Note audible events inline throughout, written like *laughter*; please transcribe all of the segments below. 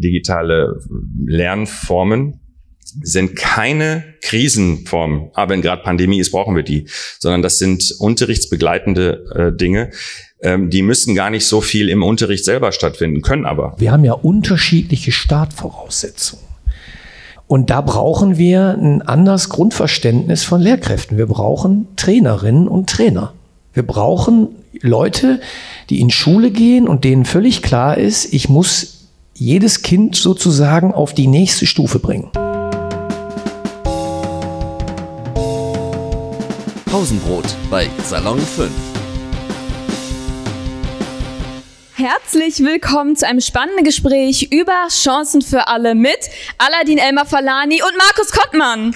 digitale Lernformen sind keine Krisenformen. Aber wenn gerade Pandemie ist, brauchen wir die, sondern das sind unterrichtsbegleitende äh, Dinge. Ähm, die müssen gar nicht so viel im Unterricht selber stattfinden, können aber. Wir haben ja unterschiedliche Startvoraussetzungen. Und da brauchen wir ein anderes Grundverständnis von Lehrkräften. Wir brauchen Trainerinnen und Trainer. Wir brauchen Leute, die in Schule gehen und denen völlig klar ist, ich muss jedes Kind sozusagen auf die nächste Stufe bringen. Pausenbrot bei Salon 5. Herzlich willkommen zu einem spannenden Gespräch über Chancen für alle mit Aladin Elmar Falani und Markus Kottmann.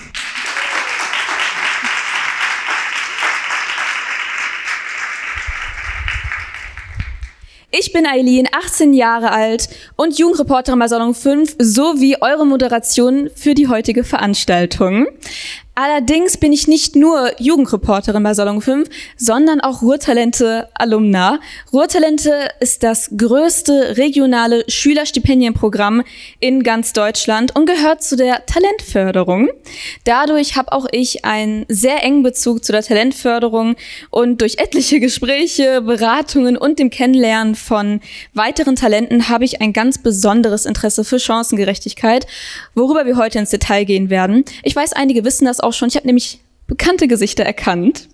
Ich bin Eileen, 18 Jahre alt und Jugendreporterin bei Salon 5 sowie eure Moderation für die heutige Veranstaltung. Allerdings bin ich nicht nur Jugendreporterin bei Salon 5, sondern auch Ruhrtalente-Alumna. Ruhrtalente ist das größte regionale Schülerstipendienprogramm in ganz Deutschland und gehört zu der Talentförderung. Dadurch habe auch ich einen sehr engen Bezug zu der Talentförderung und durch etliche Gespräche, Beratungen und dem Kennenlernen von weiteren Talenten habe ich ein ganz besonderes Interesse für Chancengerechtigkeit, worüber wir heute ins Detail gehen werden. Ich weiß, einige wissen das auch schon. Ich habe nämlich bekannte Gesichter erkannt.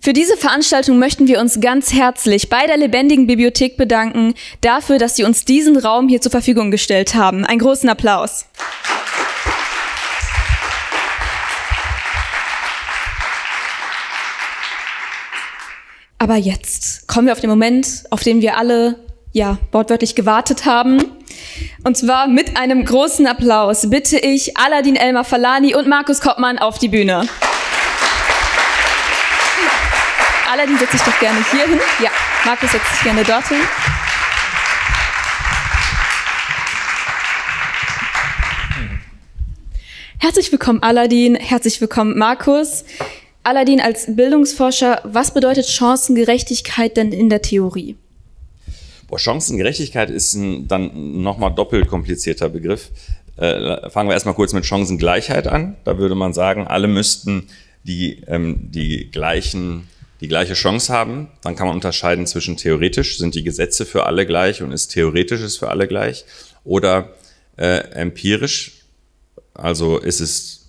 Für diese Veranstaltung möchten wir uns ganz herzlich bei der Lebendigen Bibliothek bedanken dafür, dass sie uns diesen Raum hier zur Verfügung gestellt haben. Einen großen Applaus. Aber jetzt kommen wir auf den Moment, auf den wir alle ja wortwörtlich gewartet haben. Und zwar mit einem großen Applaus bitte ich Aladin Elmar Falani und Markus Koppmann auf die Bühne. Aladin setzt sich doch gerne hier hin. Ja, Markus setzt sich gerne dorthin. Herzlich willkommen, Aladin. Herzlich willkommen, Markus. Aladin als Bildungsforscher, was bedeutet Chancengerechtigkeit denn in der Theorie? Boah, Chancengerechtigkeit ist ein dann nochmal doppelt komplizierter Begriff. Äh, fangen wir erstmal kurz mit Chancengleichheit an. Da würde man sagen, alle müssten die, ähm, die, gleichen, die gleiche Chance haben. Dann kann man unterscheiden zwischen theoretisch, sind die Gesetze für alle gleich und ist theoretisches für alle gleich, oder äh, empirisch, also ist es,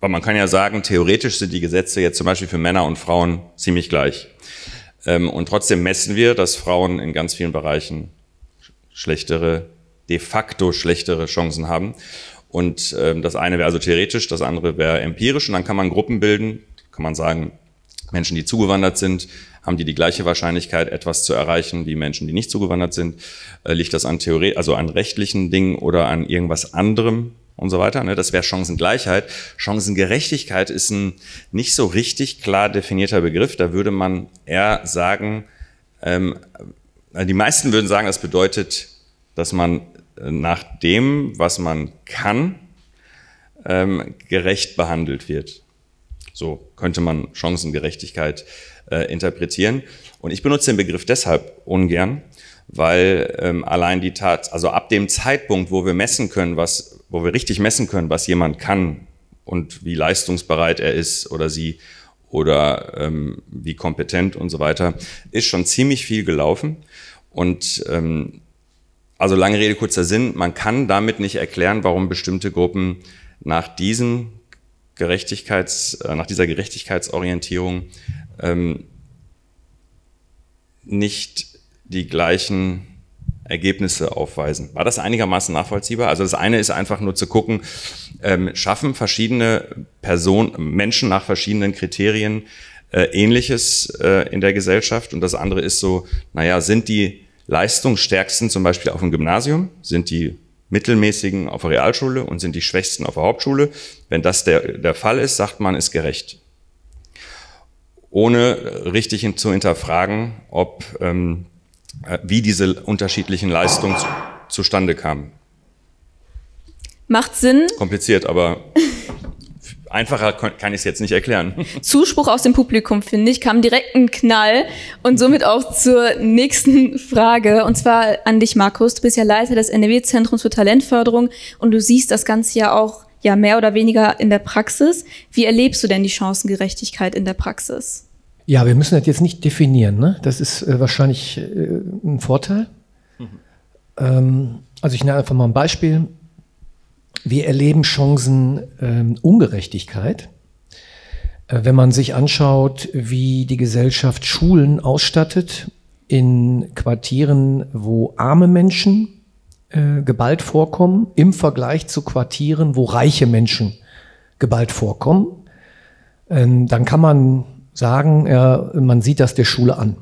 weil man kann ja sagen, theoretisch sind die Gesetze jetzt zum Beispiel für Männer und Frauen ziemlich gleich. Ähm, und trotzdem messen wir, dass Frauen in ganz vielen Bereichen schlechtere, de facto schlechtere Chancen haben. Und ähm, das eine wäre also theoretisch, das andere wäre empirisch. Und dann kann man Gruppen bilden, kann man sagen, Menschen, die zugewandert sind, haben die die gleiche Wahrscheinlichkeit, etwas zu erreichen wie Menschen, die nicht zugewandert sind? Äh, liegt das an Theorie, also an rechtlichen Dingen oder an irgendwas anderem? Und so weiter. Ne? Das wäre Chancengleichheit. Chancengerechtigkeit ist ein nicht so richtig klar definierter Begriff. Da würde man eher sagen, ähm, die meisten würden sagen, das bedeutet, dass man äh, nach dem, was man kann, ähm, gerecht behandelt wird. So könnte man Chancengerechtigkeit äh, interpretieren. Und ich benutze den Begriff deshalb ungern, weil ähm, allein die Tat, also ab dem Zeitpunkt, wo wir messen können, was wo wir richtig messen können, was jemand kann und wie leistungsbereit er ist oder sie oder ähm, wie kompetent und so weiter, ist schon ziemlich viel gelaufen. Und ähm, also lange Rede, kurzer Sinn, man kann damit nicht erklären, warum bestimmte Gruppen nach diesen Gerechtigkeits, äh, nach dieser Gerechtigkeitsorientierung ähm, nicht die gleichen Ergebnisse aufweisen. War das einigermaßen nachvollziehbar? Also das eine ist einfach nur zu gucken, ähm, schaffen verschiedene Personen, Menschen nach verschiedenen Kriterien äh, Ähnliches äh, in der Gesellschaft und das andere ist so, naja, sind die leistungsstärksten zum Beispiel auf dem Gymnasium, sind die mittelmäßigen auf der Realschule und sind die schwächsten auf der Hauptschule. Wenn das der, der Fall ist, sagt man, ist gerecht. Ohne richtig zu hinterfragen, ob ähm, äh, wie diese unterschiedlichen Leistungen zu, zustande kamen. Macht Sinn. Kompliziert, aber Einfacher kann ich es jetzt nicht erklären. Zuspruch aus dem Publikum, finde ich, kam direkt ein Knall und somit auch zur nächsten Frage. Und zwar an dich, Markus. Du bist ja Leiter des NRW-Zentrums für Talentförderung und du siehst das Ganze ja auch ja mehr oder weniger in der Praxis. Wie erlebst du denn die Chancengerechtigkeit in der Praxis? Ja, wir müssen das jetzt nicht definieren. Ne? Das ist äh, wahrscheinlich äh, ein Vorteil. Mhm. Ähm, also ich nenne einfach mal ein Beispiel. Wir erleben Chancenungerechtigkeit. Ähm, äh, wenn man sich anschaut, wie die Gesellschaft Schulen ausstattet in Quartieren, wo arme Menschen äh, geballt vorkommen, im Vergleich zu Quartieren, wo reiche Menschen geballt vorkommen, ähm, dann kann man sagen, ja, man sieht das der Schule an.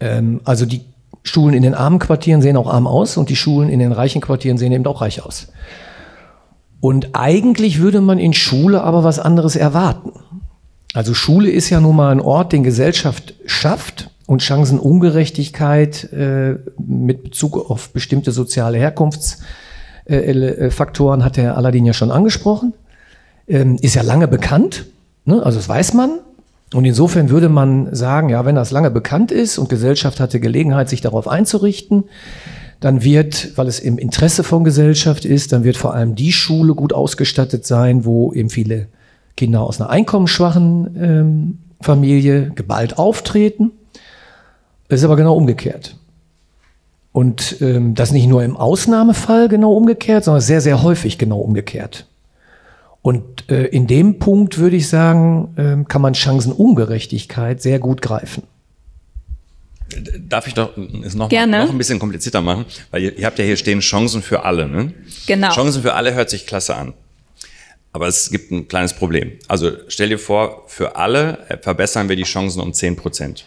Ähm, also die Schulen in den armen Quartieren sehen auch arm aus und die Schulen in den reichen Quartieren sehen eben auch reich aus. Und eigentlich würde man in Schule aber was anderes erwarten. Also Schule ist ja nun mal ein Ort, den Gesellschaft schafft und Chancenungerechtigkeit äh, mit Bezug auf bestimmte soziale Herkunftsfaktoren äh, hat Herr Aladdin ja schon angesprochen. Ähm, ist ja lange bekannt, ne? also das weiß man. Und insofern würde man sagen, ja, wenn das lange bekannt ist und Gesellschaft hatte Gelegenheit, sich darauf einzurichten, dann wird, weil es im Interesse von Gesellschaft ist, dann wird vor allem die Schule gut ausgestattet sein, wo eben viele Kinder aus einer einkommensschwachen ähm, Familie geballt auftreten. Es ist aber genau umgekehrt. Und ähm, das nicht nur im Ausnahmefall genau umgekehrt, sondern sehr, sehr häufig genau umgekehrt. Und äh, in dem Punkt würde ich sagen, äh, kann man Chancenungerechtigkeit sehr gut greifen. Darf ich doch es noch, Gerne. noch ein bisschen komplizierter machen? Weil ihr, ihr habt ja hier stehen Chancen für alle. Ne? Genau. Chancen für alle hört sich klasse an. Aber es gibt ein kleines Problem. Also stell dir vor, für alle verbessern wir die Chancen um 10 Prozent.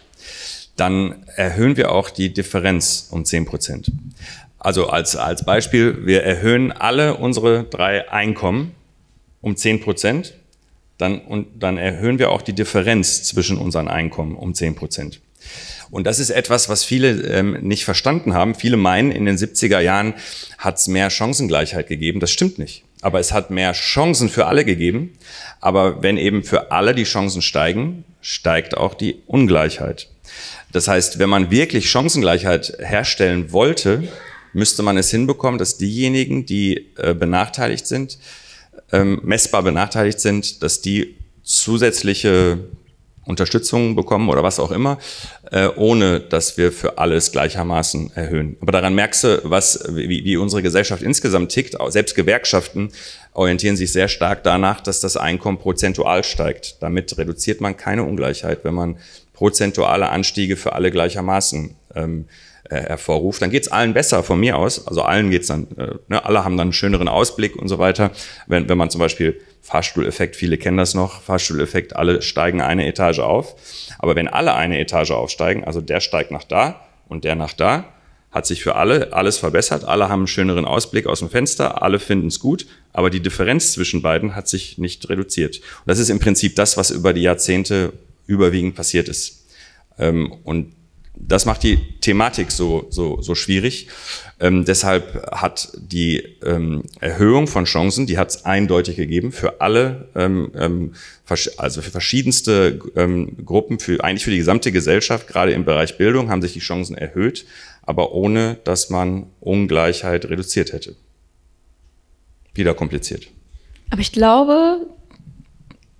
Dann erhöhen wir auch die Differenz um 10 Prozent. Also als, als Beispiel, wir erhöhen alle unsere drei Einkommen um 10 Prozent, dann, und dann erhöhen wir auch die Differenz zwischen unseren Einkommen um 10 Prozent. Und das ist etwas, was viele ähm, nicht verstanden haben. Viele meinen, in den 70er Jahren hat es mehr Chancengleichheit gegeben. Das stimmt nicht. Aber es hat mehr Chancen für alle gegeben. Aber wenn eben für alle die Chancen steigen, steigt auch die Ungleichheit. Das heißt, wenn man wirklich Chancengleichheit herstellen wollte, müsste man es hinbekommen, dass diejenigen, die äh, benachteiligt sind, ähm, messbar benachteiligt sind, dass die zusätzliche Unterstützung bekommen oder was auch immer, äh, ohne dass wir für alles gleichermaßen erhöhen. Aber daran merkst du, was, wie, wie unsere Gesellschaft insgesamt tickt. Selbst Gewerkschaften orientieren sich sehr stark danach, dass das Einkommen prozentual steigt. Damit reduziert man keine Ungleichheit, wenn man prozentuale Anstiege für alle gleichermaßen ähm, äh, hervorruft, dann geht's allen besser von mir aus. Also allen geht's dann, äh, ne, alle haben dann einen schöneren Ausblick und so weiter. Wenn, wenn man zum Beispiel Fahrstuhleffekt, viele kennen das noch, Fahrstuhleffekt, alle steigen eine Etage auf. Aber wenn alle eine Etage aufsteigen, also der steigt nach da und der nach da, hat sich für alle alles verbessert, alle haben einen schöneren Ausblick aus dem Fenster, alle finden es gut, aber die Differenz zwischen beiden hat sich nicht reduziert. Und das ist im Prinzip das, was über die Jahrzehnte überwiegend passiert ist. Ähm, und das macht die Thematik so, so, so schwierig. Ähm, deshalb hat die ähm, Erhöhung von Chancen, die hat es eindeutig gegeben für alle, ähm, ähm also für verschiedenste ähm, Gruppen, für eigentlich für die gesamte Gesellschaft, gerade im Bereich Bildung, haben sich die Chancen erhöht, aber ohne, dass man Ungleichheit reduziert hätte. Wieder kompliziert. Aber ich glaube,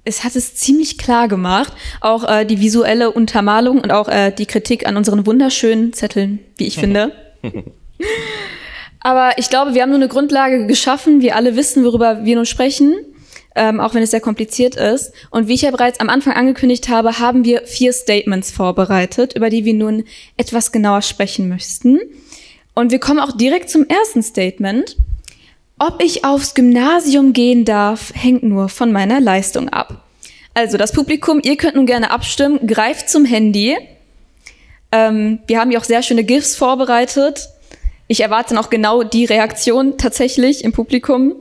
es hat es ziemlich klar gemacht. Auch äh, die visuelle Untermalung und auch äh, die Kritik an unseren wunderschönen Zetteln, wie ich finde. *laughs* Aber ich glaube, wir haben nur eine Grundlage geschaffen. Wir alle wissen, worüber wir nun sprechen, ähm, auch wenn es sehr kompliziert ist. Und wie ich ja bereits am Anfang angekündigt habe, haben wir vier Statements vorbereitet, über die wir nun etwas genauer sprechen möchten. Und wir kommen auch direkt zum ersten Statement. Ob ich aufs Gymnasium gehen darf, hängt nur von meiner Leistung ab. Also das Publikum, ihr könnt nun gerne abstimmen, greift zum Handy. Ähm, wir haben ja auch sehr schöne GIFs vorbereitet. Ich erwarte noch genau die Reaktion tatsächlich im Publikum.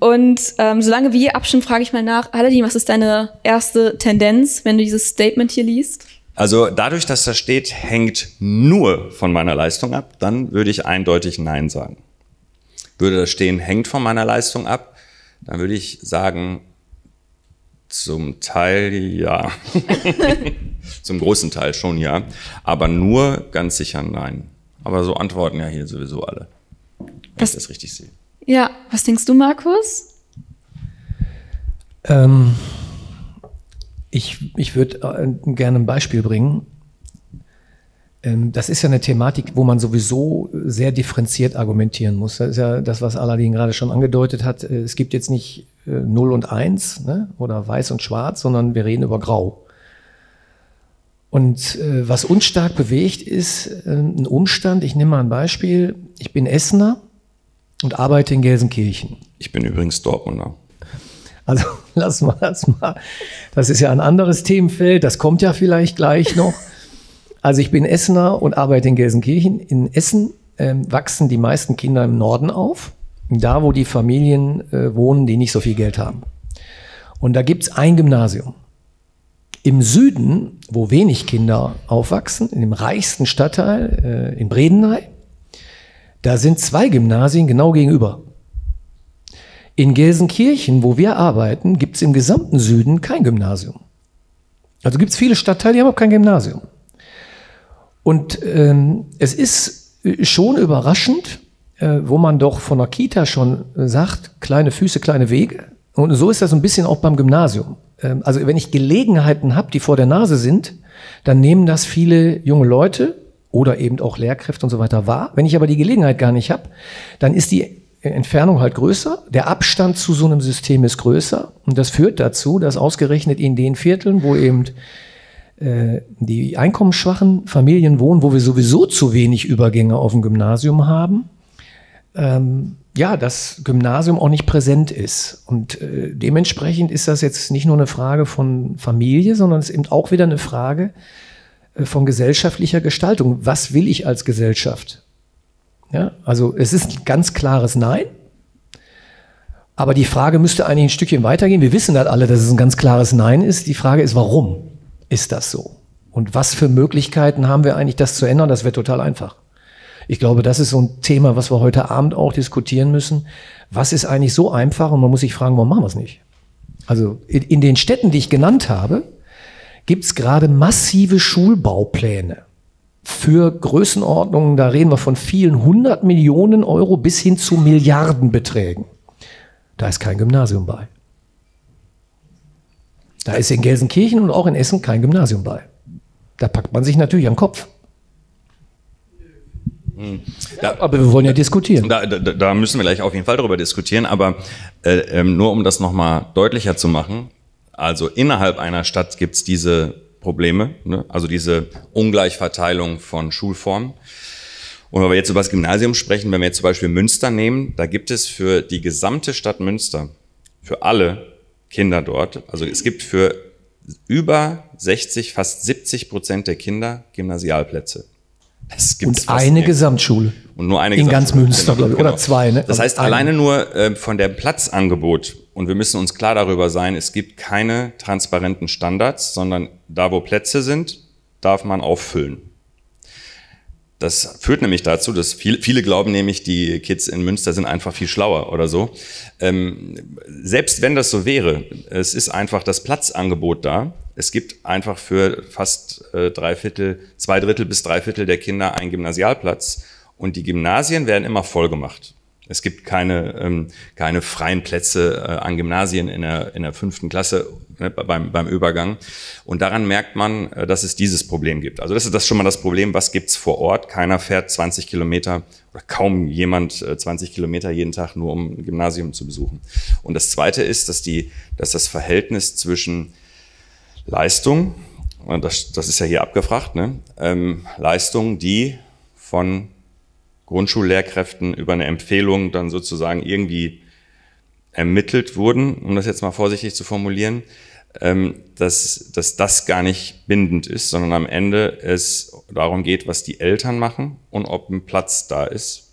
Und ähm, solange wir abstimmen, frage ich mal nach, Aladdin, was ist deine erste Tendenz, wenn du dieses Statement hier liest? Also dadurch, dass da steht, hängt nur von meiner Leistung ab, dann würde ich eindeutig Nein sagen. Würde das stehen, hängt von meiner Leistung ab, dann würde ich sagen, Zum Teil ja. *laughs* Zum großen Teil schon ja. Aber nur ganz sicher nein. Aber so antworten ja hier sowieso alle. Wenn Was- ich das richtig sehe. Ja, was denkst du, Markus? Ähm, ich ich würde äh, gerne ein Beispiel bringen. Ähm, das ist ja eine Thematik, wo man sowieso sehr differenziert argumentieren muss. Das ist ja das, was Aladdin gerade schon angedeutet hat. Äh, Es gibt jetzt nicht äh, 0 und 1 ne? oder weiß und schwarz, sondern wir reden über grau. Und äh, was uns stark bewegt, ist äh, ein Umstand. Ich nehme mal ein Beispiel. Ich bin Essener und arbeite in Gelsenkirchen. Ich bin übrigens Dortmunder. Also *laughs* lass mal das mal. Das ist ja ein anderes Themenfeld, das kommt ja vielleicht gleich noch. *laughs* Also ich bin Essener und arbeite in Gelsenkirchen. In Essen ähm, wachsen die meisten Kinder im Norden auf, da wo die Familien äh, wohnen, die nicht so viel Geld haben. Und da gibt's ein Gymnasium. Im Süden, wo wenig Kinder aufwachsen, in dem reichsten Stadtteil, äh, in Bredeney, da sind zwei Gymnasien genau gegenüber. In Gelsenkirchen, wo wir arbeiten, gibt es im gesamten Süden kein Gymnasium. Also gibt es viele Stadtteile, die haben auch kein Gymnasium. Und ähm, es ist äh, schon überraschend, äh, wo man doch von der Kita schon äh, sagt, kleine Füße, kleine Wege. Und so ist das ein bisschen auch beim Gymnasium. Ähm, also wenn ich Gelegenheiten habe, die vor der Nase sind, dann nehmen das viele junge Leute oder eben auch Lehrkräfte und so weiter wahr. Wenn ich aber die Gelegenheit gar nicht habe, dann ist die Entfernung halt größer, der Abstand zu so einem System ist größer und das führt dazu, dass ausgerechnet in den Vierteln, wo eben äh, die einkommensschwachen Familien wohnen, wo wir sowieso zu wenig Übergänge auf dem Gymnasium haben, ähm, ja, das Gymnasium auch nicht präsent ist. Und äh, dementsprechend ist das jetzt nicht nur eine Frage von Familie, sondern es ist eben auch wieder eine Frage äh, von gesellschaftlicher Gestaltung. Was will ich als Gesellschaft? Ja, also es ist ein ganz klares Nein. Aber die Frage müsste eigentlich ein Stückchen weitergehen. Wir wissen halt alle, dass es ein ganz klares Nein ist. Die Frage ist, warum ist das so? Und was für Möglichkeiten haben wir eigentlich, das zu ändern? Das wäre total einfach. Ich glaube, das ist so ein Thema, was wir heute Abend auch diskutieren müssen. Was ist eigentlich so einfach? Und man muss sich fragen, warum machen wir es nicht? Also in, in den Städten, die ich genannt habe, gibt es gerade massive Schulbaupläne für Größenordnungen, da reden wir von vielen hundert Millionen Euro bis hin zu Milliardenbeträgen. Da ist kein Gymnasium bei. Da ist in Gelsenkirchen und auch in Essen kein Gymnasium bei. Da packt man sich natürlich am Kopf. Da, Aber wir wollen ja diskutieren. Da, da, da müssen wir gleich auf jeden Fall darüber diskutieren, aber äh, ähm, nur um das nochmal deutlicher zu machen, also innerhalb einer Stadt gibt's diese Probleme, ne? also diese Ungleichverteilung von Schulformen. Und wenn wir jetzt über das Gymnasium sprechen, wenn wir jetzt zum Beispiel Münster nehmen, da gibt es für die gesamte Stadt Münster, für alle Kinder dort, also es gibt für über 60, fast 70 Prozent der Kinder Gymnasialplätze. Und eine nirgendwo. Gesamtschule. Und nur eine In ganz. Münster, glaube ich. Oder zwei, ne? Das heißt, Eine. alleine nur äh, von der Platzangebot, und wir müssen uns klar darüber sein, es gibt keine transparenten Standards, sondern da, wo Plätze sind, darf man auffüllen. Das führt nämlich dazu, dass viele, viele glauben nämlich, die Kids in Münster sind einfach viel schlauer oder so. Ähm, selbst wenn das so wäre, es ist einfach das Platzangebot da. Es gibt einfach für fast äh, drei Viertel, zwei Drittel bis drei Viertel der Kinder einen Gymnasialplatz und die Gymnasien werden immer voll gemacht. Es gibt keine, ähm, keine freien Plätze äh, an Gymnasien in der, in der fünften Klasse ne, beim, beim Übergang. Und daran merkt man, äh, dass es dieses Problem gibt. Also das ist das schon mal das Problem, was gibt's vor Ort? Keiner fährt 20 Kilometer oder kaum jemand äh, 20 Kilometer jeden Tag nur um ein Gymnasium zu besuchen. Und das Zweite ist, dass, die, dass das Verhältnis zwischen Leistung, und das, das ist ja hier abgefragt, ne? ähm, Leistung, die von Grundschullehrkräften über eine Empfehlung dann sozusagen irgendwie ermittelt wurden, um das jetzt mal vorsichtig zu formulieren, dass, dass das gar nicht bindend ist, sondern am Ende es darum geht, was die Eltern machen und ob ein Platz da ist.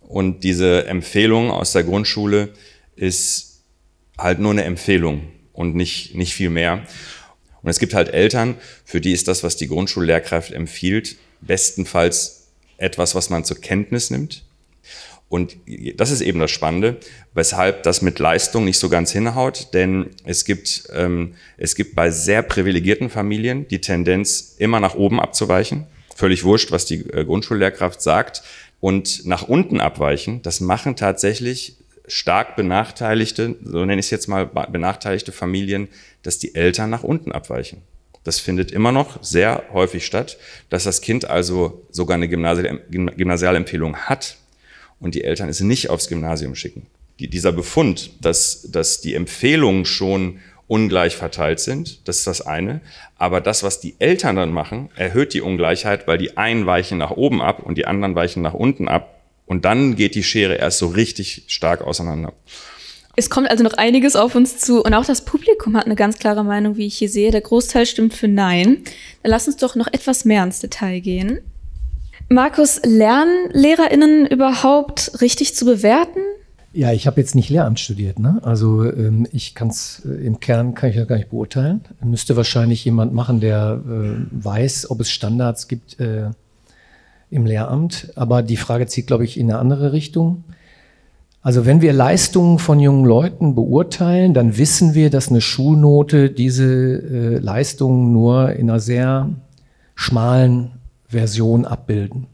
Und diese Empfehlung aus der Grundschule ist halt nur eine Empfehlung und nicht, nicht viel mehr. Und es gibt halt Eltern, für die ist das, was die Grundschullehrkraft empfiehlt, bestenfalls etwas, was man zur Kenntnis nimmt. Und das ist eben das Spannende, weshalb das mit Leistung nicht so ganz hinhaut, denn es gibt, ähm, es gibt bei sehr privilegierten Familien die Tendenz, immer nach oben abzuweichen. Völlig wurscht, was die äh, Grundschullehrkraft sagt. Und nach unten abweichen, das machen tatsächlich stark benachteiligte, so nenne ich es jetzt mal, benachteiligte Familien, dass die Eltern nach unten abweichen. Das findet immer noch sehr häufig statt, dass das Kind also sogar eine Gymnasialempfehlung hat und die Eltern es nicht aufs Gymnasium schicken. Die, dieser Befund, dass, dass die Empfehlungen schon ungleich verteilt sind, das ist das eine. Aber das, was die Eltern dann machen, erhöht die Ungleichheit, weil die einen weichen nach oben ab und die anderen weichen nach unten ab. Und dann geht die Schere erst so richtig stark auseinander. Es kommt also noch einiges auf uns zu und auch das Publikum hat eine ganz klare Meinung, wie ich hier sehe. Der Großteil stimmt für Nein. Dann lass uns doch noch etwas mehr ins Detail gehen. Markus, lernen LehrerInnen überhaupt richtig zu bewerten? Ja, ich habe jetzt nicht Lehramt studiert, ne? Also ähm, ich kann es äh, im Kern kann ich das gar nicht beurteilen. Müsste wahrscheinlich jemand machen, der äh, weiß, ob es Standards gibt äh, im Lehramt. Aber die Frage zieht, glaube ich, in eine andere Richtung. Also wenn wir Leistungen von jungen Leuten beurteilen, dann wissen wir, dass eine Schulnote diese äh, Leistungen nur in einer sehr schmalen Version abbilden.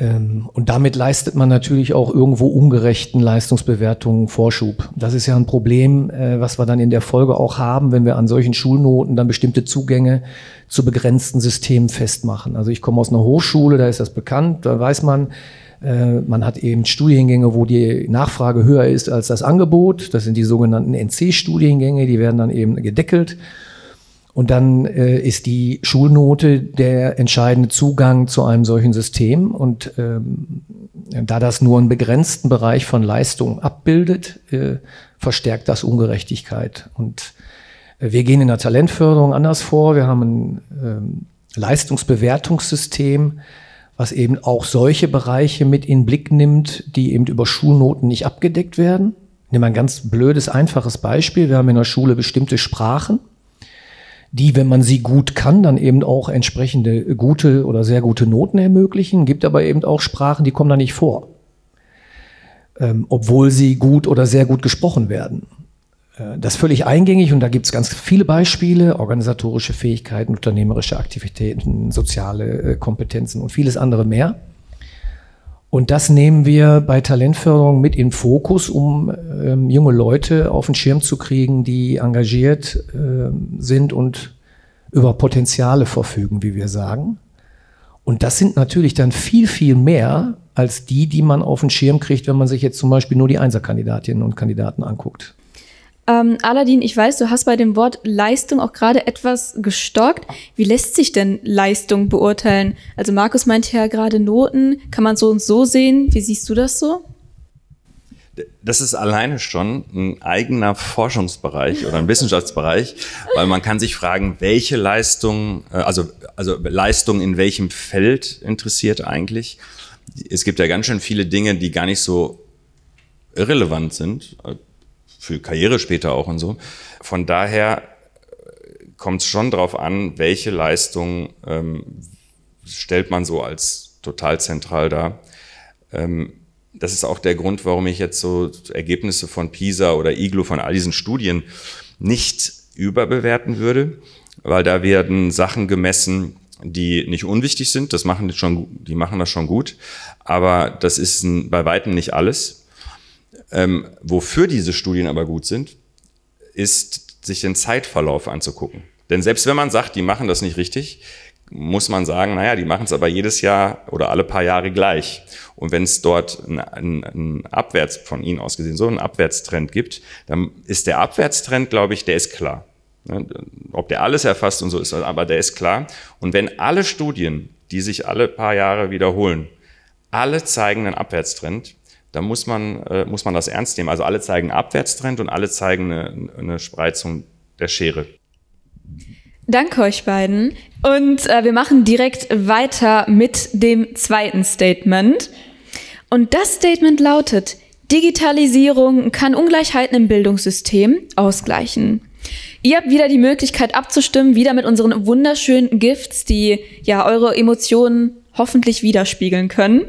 Ähm, und damit leistet man natürlich auch irgendwo ungerechten Leistungsbewertungen Vorschub. Das ist ja ein Problem, äh, was wir dann in der Folge auch haben, wenn wir an solchen Schulnoten dann bestimmte Zugänge zu begrenzten Systemen festmachen. Also ich komme aus einer Hochschule, da ist das bekannt, da weiß man, äh, man hat eben Studiengänge, wo die Nachfrage höher ist als das Angebot. Das sind die sogenannten NC-Studiengänge, die werden dann eben gedeckelt. Und dann äh, ist die Schulnote der entscheidende Zugang zu einem solchen System. Und ähm, da das nur einen begrenzten Bereich von Leistung abbildet, äh, verstärkt das Ungerechtigkeit. Und äh, wir gehen in der Talentförderung anders vor. Wir haben ein ähm, Leistungsbewertungssystem, was eben auch solche Bereiche mit in Blick nimmt, die eben über Schulnoten nicht abgedeckt werden. Nehmen wir ein ganz blödes, einfaches Beispiel. Wir haben in der Schule bestimmte Sprachen die, wenn man sie gut kann, dann eben auch entsprechende gute oder sehr gute Noten ermöglichen. Gibt aber eben auch Sprachen, die kommen da nicht vor, ähm, obwohl sie gut oder sehr gut gesprochen werden. Äh, das ist völlig eingängig und da gibt es ganz viele Beispiele, organisatorische Fähigkeiten, unternehmerische Aktivitäten, soziale äh, Kompetenzen und vieles andere mehr. Und das nehmen wir bei Talentförderung mit in Fokus, um ähm, junge Leute auf den Schirm zu kriegen, die engagiert äh, sind und über Potenziale verfügen, wie wir sagen. Und das sind natürlich dann viel, viel mehr als die, die man auf den Schirm kriegt, wenn man sich jetzt zum Beispiel nur die Einserkandidatinnen und Kandidaten anguckt. Ähm, Aladin, ich weiß, du hast bei dem Wort Leistung auch gerade etwas gestockt. Wie lässt sich denn Leistung beurteilen? Also Markus meinte ja gerade Noten. Kann man so und so sehen? Wie siehst du das so? Das ist alleine schon ein eigener Forschungsbereich oder ein Wissenschaftsbereich, weil man kann sich fragen, welche Leistung, äh, also, also Leistung in welchem Feld interessiert eigentlich. Es gibt ja ganz schön viele Dinge, die gar nicht so irrelevant sind für Karriere später auch und so. Von daher äh, kommt es schon darauf an, welche Leistung ähm, stellt man so als total zentral dar. Ähm, das ist auch der Grund, warum ich jetzt so Ergebnisse von PISA oder IGLO von all diesen Studien nicht überbewerten würde, weil da werden Sachen gemessen, die nicht unwichtig sind. Das machen die schon, die machen das schon gut, aber das ist bei weitem nicht alles. Ähm, wofür diese Studien aber gut sind, ist, sich den Zeitverlauf anzugucken. Denn selbst wenn man sagt, die machen das nicht richtig, muss man sagen, naja, die machen es aber jedes Jahr oder alle paar Jahre gleich. Und wenn es dort einen, einen Abwärts, von Ihnen aus gesehen, so einen Abwärtstrend gibt, dann ist der Abwärtstrend, glaube ich, der ist klar. Ne, ob der alles erfasst und so ist, aber der ist klar. Und wenn alle Studien, die sich alle paar Jahre wiederholen, alle zeigen einen Abwärtstrend, da muss man, äh, muss man das ernst nehmen. Also alle zeigen Abwärtstrend und alle zeigen eine, eine Spreizung der Schere. Danke euch beiden. Und äh, wir machen direkt weiter mit dem zweiten Statement. Und das Statement lautet, Digitalisierung kann Ungleichheiten im Bildungssystem ausgleichen. Ihr habt wieder die Möglichkeit abzustimmen, wieder mit unseren wunderschönen Gifts, die ja eure Emotionen hoffentlich widerspiegeln können.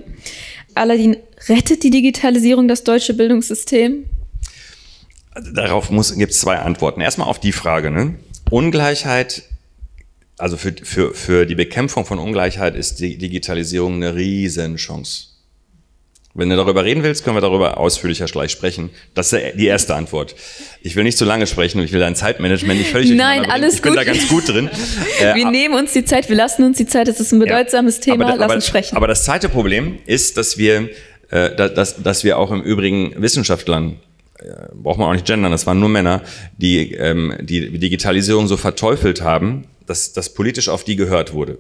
Aladdin, rettet die Digitalisierung das deutsche Bildungssystem? Darauf gibt es zwei Antworten. Erstmal auf die Frage. Ne? Ungleichheit, also für, für, für die Bekämpfung von Ungleichheit ist die Digitalisierung eine Riesenchance. Wenn du darüber reden willst, können wir darüber ausführlicher gleich sprechen. Das ist die erste Antwort. Ich will nicht zu lange sprechen und ich will dein Zeitmanagement nicht völlig Nein, alles Ich bin gut. da ganz gut drin. *laughs* wir äh, nehmen uns die Zeit, wir lassen uns die Zeit, das ist ein bedeutsames ja, Thema, aber, lass aber, uns sprechen. Aber das zweite Problem ist, dass wir, äh, dass, dass wir auch im Übrigen Wissenschaftlern äh, braucht man auch nicht gendern, das waren nur Männer, die ähm, die Digitalisierung so verteufelt haben, dass, dass politisch auf die gehört wurde.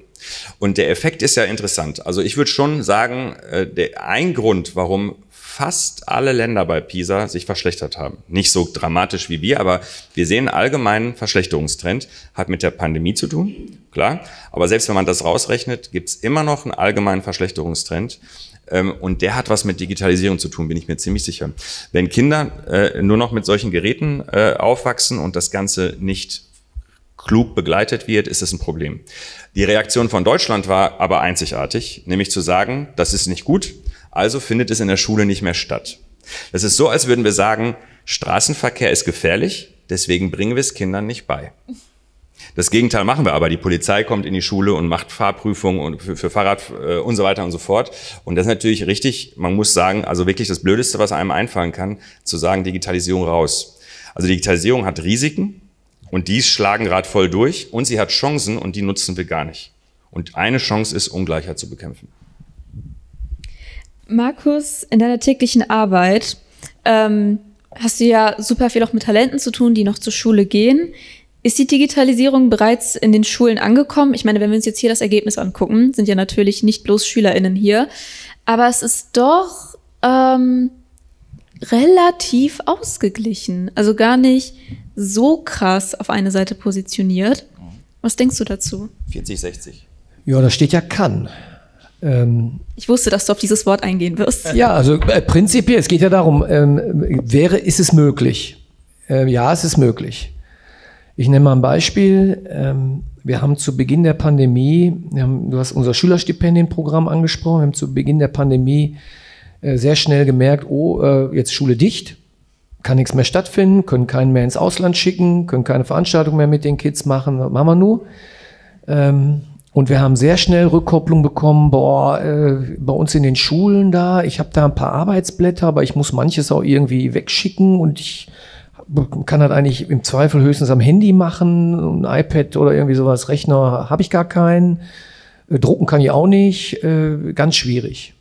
Und der Effekt ist ja interessant. Also ich würde schon sagen, äh, der, ein Grund, warum fast alle Länder bei PISA sich verschlechtert haben. Nicht so dramatisch wie wir, aber wir sehen allgemeinen Verschlechterungstrend. Hat mit der Pandemie zu tun, klar. Aber selbst wenn man das rausrechnet, gibt es immer noch einen allgemeinen Verschlechterungstrend. Ähm, und der hat was mit Digitalisierung zu tun, bin ich mir ziemlich sicher. Wenn Kinder äh, nur noch mit solchen Geräten äh, aufwachsen und das Ganze nicht klug begleitet wird, ist es ein Problem. Die Reaktion von Deutschland war aber einzigartig, nämlich zu sagen, das ist nicht gut, also findet es in der Schule nicht mehr statt. Das ist so, als würden wir sagen, Straßenverkehr ist gefährlich, deswegen bringen wir es Kindern nicht bei. Das Gegenteil machen wir aber. Die Polizei kommt in die Schule und macht Fahrprüfungen und für, für Fahrrad äh, und so weiter und so fort. Und das ist natürlich richtig, man muss sagen, also wirklich das Blödeste, was einem einfallen kann, zu sagen, Digitalisierung raus. Also Digitalisierung hat Risiken, und die schlagen gerade voll durch und sie hat Chancen und die nutzen wir gar nicht. Und eine Chance ist, Ungleichheit zu bekämpfen. Markus, in deiner täglichen Arbeit ähm, hast du ja super viel auch mit Talenten zu tun, die noch zur Schule gehen. Ist die Digitalisierung bereits in den Schulen angekommen? Ich meine, wenn wir uns jetzt hier das Ergebnis angucken, sind ja natürlich nicht bloß SchülerInnen hier, aber es ist doch ähm, relativ ausgeglichen. Also gar nicht so krass auf eine Seite positioniert. Was denkst du dazu? 40, 60. Ja, da steht ja kann. Ähm, ich wusste, dass du auf dieses Wort eingehen wirst. Ja, also äh, prinzipiell, es geht ja darum, ähm, wäre, ist es möglich? Äh, ja, es ist möglich. Ich nenne mal ein Beispiel. Ähm, wir haben zu Beginn der Pandemie, haben, du hast unser Schülerstipendienprogramm angesprochen, wir haben zu Beginn der Pandemie äh, sehr schnell gemerkt, oh, äh, jetzt Schule dicht kann nichts mehr stattfinden, können keinen mehr ins Ausland schicken, können keine Veranstaltung mehr mit den Kids machen, was machen wir nur? Ähm, und wir haben sehr schnell Rückkopplung bekommen, boah, äh, bei uns in den Schulen da, ich habe da ein paar Arbeitsblätter, aber ich muss manches auch irgendwie wegschicken und ich kann das eigentlich im Zweifel höchstens am Handy machen, ein iPad oder irgendwie sowas, Rechner habe ich gar keinen, äh, drucken kann ich auch nicht, äh, ganz schwierig.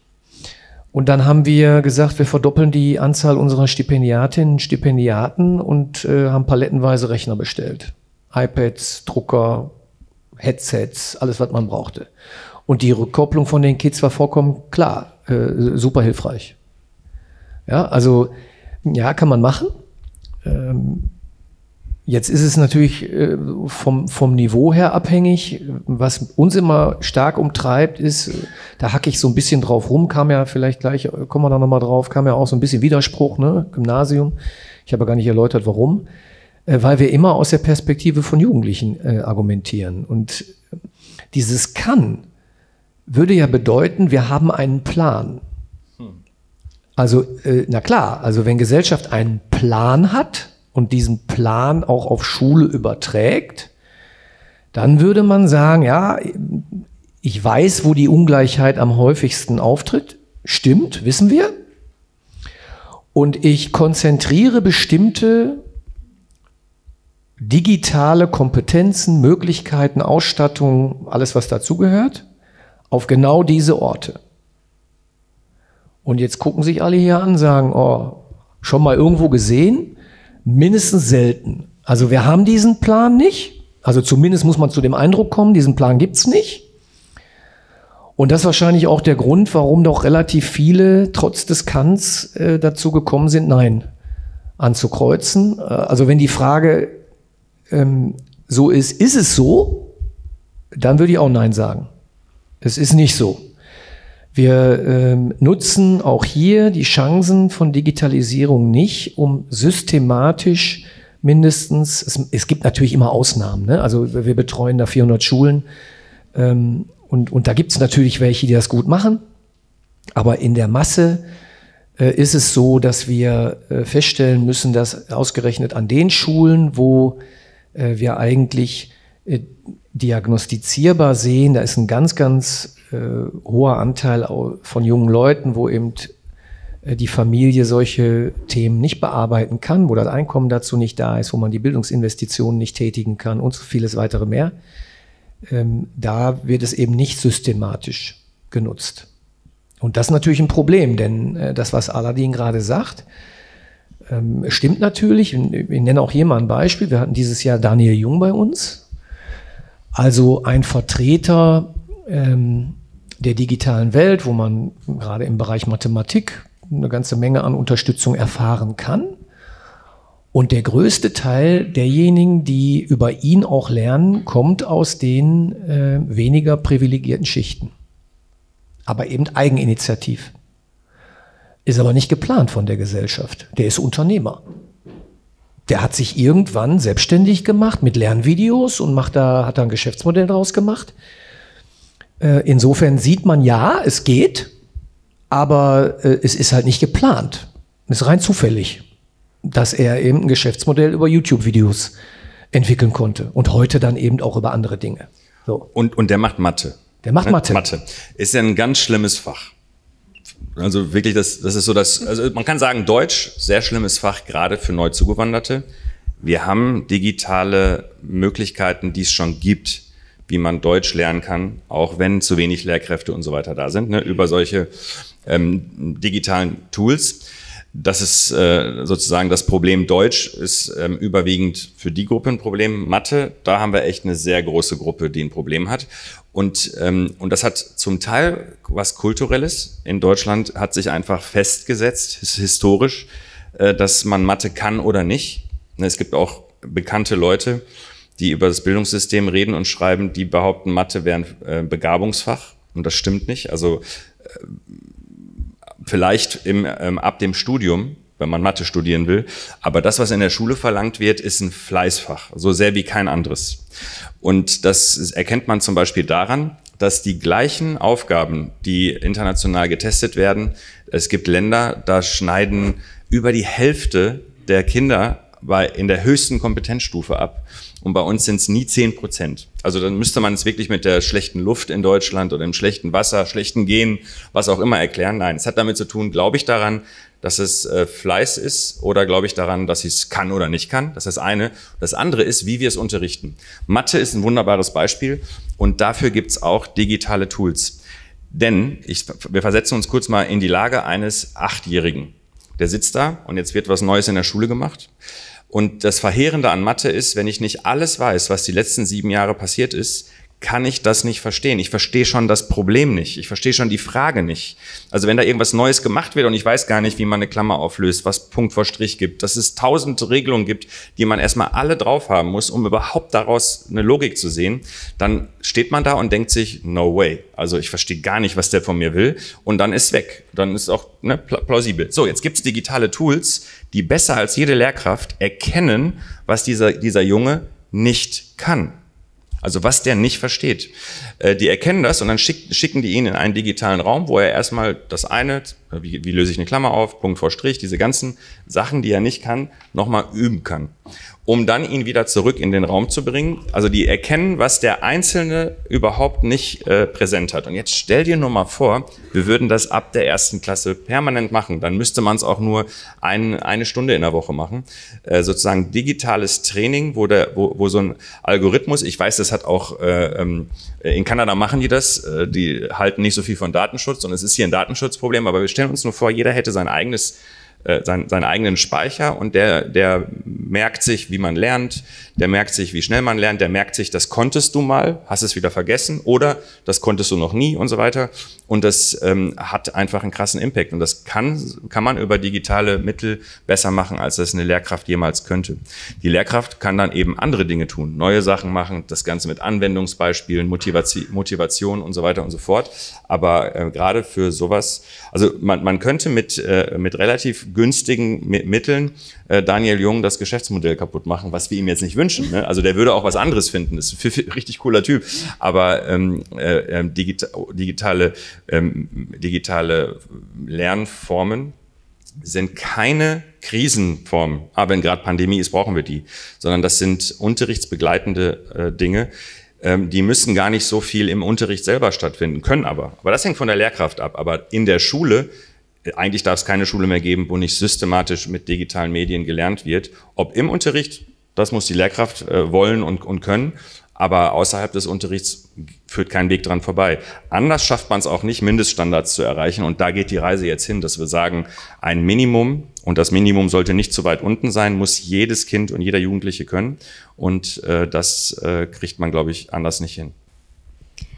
Und dann haben wir gesagt, wir verdoppeln die Anzahl unserer Stipendiatinnen und Stipendiaten und äh, haben palettenweise Rechner bestellt. iPads, Drucker, Headsets, alles, was man brauchte. Und die Rückkopplung von den Kids war vollkommen klar, super hilfreich. Ja, also ja, kann man machen. Ähm, Jetzt ist es natürlich äh, vom, vom Niveau her abhängig. Was uns immer stark umtreibt, ist, da hacke ich so ein bisschen drauf rum, kam ja vielleicht gleich, kommen wir da nochmal drauf, kam ja auch so ein bisschen Widerspruch, ne? Gymnasium. Ich habe gar nicht erläutert, warum. Äh, weil wir immer aus der Perspektive von Jugendlichen äh, argumentieren. Und dieses kann würde ja bedeuten, wir haben einen Plan. Also, äh, na klar, also wenn Gesellschaft einen Plan hat, und diesen Plan auch auf Schule überträgt, dann würde man sagen, ja, ich weiß, wo die Ungleichheit am häufigsten auftritt. Stimmt, wissen wir. Und ich konzentriere bestimmte digitale Kompetenzen, Möglichkeiten, Ausstattung, alles was dazugehört, auf genau diese Orte. Und jetzt gucken sich alle hier an, sagen, oh, schon mal irgendwo gesehen? mindestens selten. Also wir haben diesen Plan nicht. Also zumindest muss man zu dem Eindruck kommen, diesen Plan gibt's nicht. Und das ist wahrscheinlich auch der Grund, warum doch relativ viele trotz des Kants äh, dazu gekommen sind, Nein anzukreuzen. Äh, also wenn die Frage ähm, so ist, ist es so, dann würde ich auch Nein sagen. Es ist nicht so. Wir ähm, nutzen auch hier die Chancen von Digitalisierung nicht, um systematisch mindestens, es, es gibt natürlich immer Ausnahmen, ne? also wir betreuen da 400 Schulen ähm, und, und da gibt es natürlich welche, die das gut machen. Aber in der Masse äh, ist es so, dass wir äh, feststellen müssen, dass ausgerechnet an den Schulen, wo äh, wir eigentlich äh, diagnostizierbar sehen, da ist ein ganz, ganz äh, hoher Anteil von jungen Leuten, wo eben äh, die Familie solche Themen nicht bearbeiten kann, wo das Einkommen dazu nicht da ist, wo man die Bildungsinvestitionen nicht tätigen kann und so vieles weitere mehr. Ähm, da wird es eben nicht systematisch genutzt. Und das ist natürlich ein Problem, denn äh, das, was Aladdin gerade sagt, ähm, stimmt natürlich. Ich nenne auch hier mal ein Beispiel. Wir hatten dieses Jahr Daniel Jung bei uns. Also ein Vertreter ähm, der digitalen Welt, wo man gerade im Bereich Mathematik eine ganze Menge an Unterstützung erfahren kann. Und der größte Teil derjenigen, die über ihn auch lernen, kommt aus den äh, weniger privilegierten Schichten. Aber eben eigeninitiativ. Ist aber nicht geplant von der Gesellschaft. Der ist Unternehmer. Der hat sich irgendwann selbstständig gemacht mit Lernvideos und macht da, hat da ein Geschäftsmodell draus gemacht. Äh, insofern sieht man ja, es geht, aber äh, es ist halt nicht geplant. Es ist rein zufällig, dass er eben ein Geschäftsmodell über YouTube-Videos entwickeln konnte und heute dann eben auch über andere Dinge. So. Und, und der macht Mathe. Der macht Mathe. Mathe. Ist ja ein ganz schlimmes Fach. Also wirklich, das, das ist so das, also man kann sagen, Deutsch, sehr schlimmes Fach, gerade für neu Zugewanderte. Wir haben digitale Möglichkeiten, die es schon gibt, wie man Deutsch lernen kann, auch wenn zu wenig Lehrkräfte und so weiter da sind, ne, über solche ähm, digitalen Tools. Das ist äh, sozusagen das Problem Deutsch, ist ähm, überwiegend für die Gruppe ein Problem. Mathe, da haben wir echt eine sehr große Gruppe, die ein Problem hat. Und, ähm, und das hat zum Teil was Kulturelles. In Deutschland hat sich einfach festgesetzt, historisch, äh, dass man Mathe kann oder nicht. Ne, es gibt auch bekannte Leute, die über das Bildungssystem reden und schreiben, die behaupten, Mathe wäre ein äh, Begabungsfach. Und das stimmt nicht. Also äh, vielleicht im, ähm, ab dem Studium, wenn man Mathe studieren will. Aber das, was in der Schule verlangt wird, ist ein Fleißfach, so sehr wie kein anderes. Und das erkennt man zum Beispiel daran, dass die gleichen Aufgaben, die international getestet werden, es gibt Länder, da schneiden über die Hälfte der Kinder bei, in der höchsten Kompetenzstufe ab. Und bei uns sind es nie zehn Prozent. Also dann müsste man es wirklich mit der schlechten Luft in Deutschland oder dem schlechten Wasser, schlechten Gehen, was auch immer erklären. Nein, es hat damit zu tun, glaube ich daran, dass es äh, Fleiß ist oder glaube ich daran, dass ich es kann oder nicht kann. Das ist das eine. Das andere ist, wie wir es unterrichten. Mathe ist ein wunderbares Beispiel und dafür gibt es auch digitale Tools. Denn ich, wir versetzen uns kurz mal in die Lage eines Achtjährigen. Der sitzt da und jetzt wird was Neues in der Schule gemacht. Und das Verheerende an Mathe ist, wenn ich nicht alles weiß, was die letzten sieben Jahre passiert ist, kann ich das nicht verstehen. Ich verstehe schon das Problem nicht. Ich verstehe schon die Frage nicht. Also wenn da irgendwas Neues gemacht wird und ich weiß gar nicht, wie man eine Klammer auflöst, was Punkt vor Strich gibt, dass es tausend Regelungen gibt, die man erstmal alle drauf haben muss, um überhaupt daraus eine Logik zu sehen, dann steht man da und denkt sich, no way. Also ich verstehe gar nicht, was der von mir will. Und dann ist weg. Dann ist auch ne, plausibel. So, jetzt gibt's digitale Tools, die besser als jede Lehrkraft erkennen, was dieser, dieser Junge nicht kann. Also was der nicht versteht. Äh, die erkennen das und dann schicken die ihn in einen digitalen Raum, wo er erstmal das eine, wie, wie löse ich eine Klammer auf, Punkt vor Strich, diese ganzen Sachen, die er nicht kann, nochmal üben kann um dann ihn wieder zurück in den Raum zu bringen. Also die erkennen, was der Einzelne überhaupt nicht äh, präsent hat. Und jetzt stell dir nur mal vor, wir würden das ab der ersten Klasse permanent machen. Dann müsste man es auch nur ein, eine Stunde in der Woche machen. Äh, sozusagen digitales Training, wo, der, wo, wo so ein Algorithmus, ich weiß, das hat auch äh, ähm, in Kanada machen die das, äh, die halten nicht so viel von Datenschutz und es ist hier ein Datenschutzproblem, aber wir stellen uns nur vor, jeder hätte sein eigenes äh, sein, seinen eigenen Speicher und der, der merkt sich, wie man lernt, der merkt sich, wie schnell man lernt, der merkt sich, das konntest du mal, hast es wieder vergessen oder das konntest du noch nie und so weiter. Und das ähm, hat einfach einen krassen Impact. Und das kann, kann man über digitale Mittel besser machen, als das eine Lehrkraft jemals könnte. Die Lehrkraft kann dann eben andere Dinge tun, neue Sachen machen, das Ganze mit Anwendungsbeispielen, Motivation, Motivation und so weiter und so fort. Aber äh, gerade für sowas, also man, man könnte mit, äh, mit relativ günstigen Mitteln äh, Daniel Jung das Geschäftsmodell kaputt machen, was wir ihm jetzt nicht wünschen. Ne? Also der würde auch was anderes finden. Das ist ein richtig cooler Typ. Aber ähm, äh, ähm, digita digitale, ähm, digitale Lernformen sind keine Krisenformen. Aber ah, wenn gerade Pandemie ist, brauchen wir die. Sondern das sind unterrichtsbegleitende äh, Dinge, ähm, die müssen gar nicht so viel im Unterricht selber stattfinden, können aber. Aber das hängt von der Lehrkraft ab. Aber in der Schule, eigentlich darf es keine Schule mehr geben, wo nicht systematisch mit digitalen Medien gelernt wird. Ob im Unterricht, das muss die Lehrkraft äh, wollen und, und können aber außerhalb des Unterrichts führt kein Weg dran vorbei. Anders schafft man es auch nicht, Mindeststandards zu erreichen. Und da geht die Reise jetzt hin, dass wir sagen, ein Minimum, und das Minimum sollte nicht zu weit unten sein, muss jedes Kind und jeder Jugendliche können. Und äh, das äh, kriegt man, glaube ich, anders nicht hin.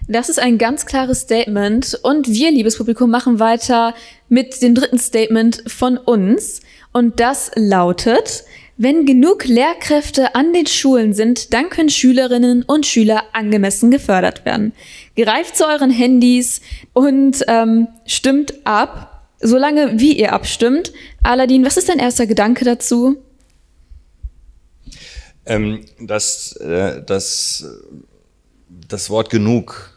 Das ist ein ganz klares Statement. Und wir, liebes Publikum, machen weiter mit dem dritten Statement von uns. Und das lautet, wenn genug Lehrkräfte an den Schulen sind, dann können Schülerinnen und Schüler angemessen gefördert werden. Greift zu euren Handys und ähm, stimmt ab, solange wie ihr abstimmt. Aladin, was ist dein erster Gedanke dazu? Ähm, das, äh, das, das Wort genug.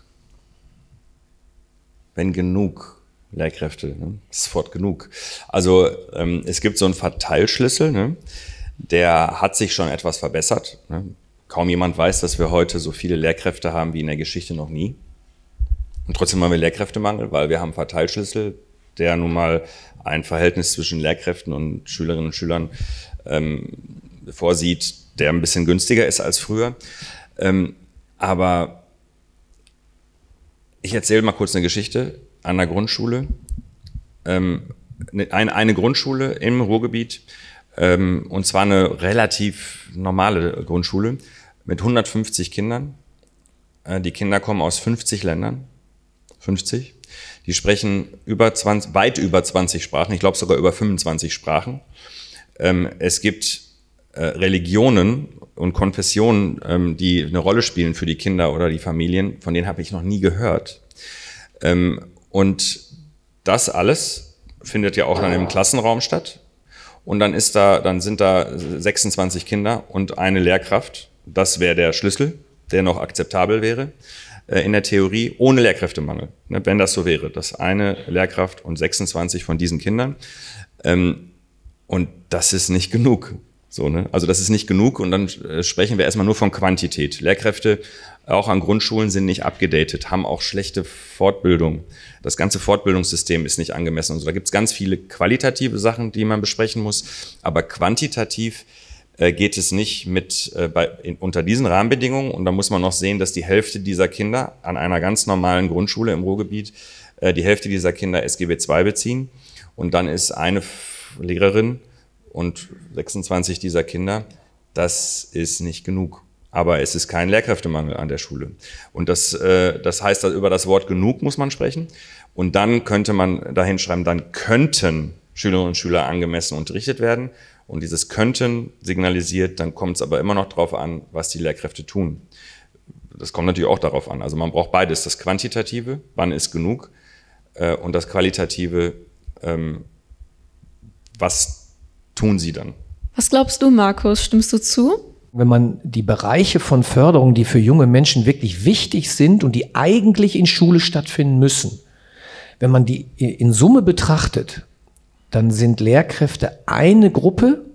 Wenn genug Lehrkräfte, ne? das genug. Also ähm, es gibt so einen Verteilschlüssel. Ne? der hat sich schon etwas verbessert. Ne? Kaum jemand weiß, dass wir heute so viele Lehrkräfte haben wie in der Geschichte noch nie. Und trotzdem haben wir Lehrkräftemangel, weil wir haben Verteilschlüssel, der nun mal ein Verhältnis zwischen Lehrkräften und Schülerinnen und Schülern ähm, vorsieht, der ein bisschen günstiger ist als früher. Ähm, aber ich erzähle mal kurz eine Geschichte an der Grundschule. Ähm, eine, eine Grundschule im Ruhrgebiet, ähm, und zwar eine relativ normale Grundschule mit 150 Kindern. Äh, die Kinder kommen aus 50 Ländern. 50. Die sprechen über 20, weit über 20 Sprachen, ich glaube sogar über 25 Sprachen. Ähm, es gibt äh, Religionen und Konfessionen, ähm, die eine Rolle spielen für die Kinder oder die Familien, von denen habe ich noch nie gehört. Ähm, und das alles findet ja auch dann im Klassenraum statt. Und dann ist da, dann sind da 26 Kinder und eine Lehrkraft. Das wäre der Schlüssel, der noch akzeptabel wäre äh, in der Theorie, ohne Lehrkräftemangel. Ne, wenn das so wäre, dass eine Lehrkraft und 26 von diesen Kindern. Ähm, und das ist nicht genug. So, ne? Also das ist nicht genug und dann äh, sprechen wir erstmal nur von Quantität. Lehrkräfte auch an Grundschulen sind nicht abgedatet, haben auch schlechte Fortbildung. Das ganze Fortbildungssystem ist nicht angemessen. Also da gibt es ganz viele qualitative Sachen, die man besprechen muss, aber quantitativ äh, geht es nicht mit äh, bei, in, unter diesen Rahmenbedingungen. Und da muss man noch sehen, dass die Hälfte dieser Kinder an einer ganz normalen Grundschule im Ruhrgebiet, äh, die Hälfte dieser Kinder SGB II beziehen. Und dann ist eine Lehrerin und 26 dieser Kinder, das ist nicht genug. Aber es ist kein Lehrkräftemangel an der Schule. Und das, äh, das heißt, über das Wort genug muss man sprechen. Und dann könnte man dahin schreiben, dann könnten Schülerinnen und Schüler angemessen unterrichtet werden. Und dieses könnten signalisiert, dann kommt es aber immer noch darauf an, was die Lehrkräfte tun. Das kommt natürlich auch darauf an. Also man braucht beides, das Quantitative, wann ist genug, äh, und das Qualitative, ähm, was tun sie dann. Was glaubst du, Markus? Stimmst du zu? wenn man die Bereiche von Förderung, die für junge Menschen wirklich wichtig sind und die eigentlich in Schule stattfinden müssen, wenn man die in Summe betrachtet, dann sind Lehrkräfte eine Gruppe,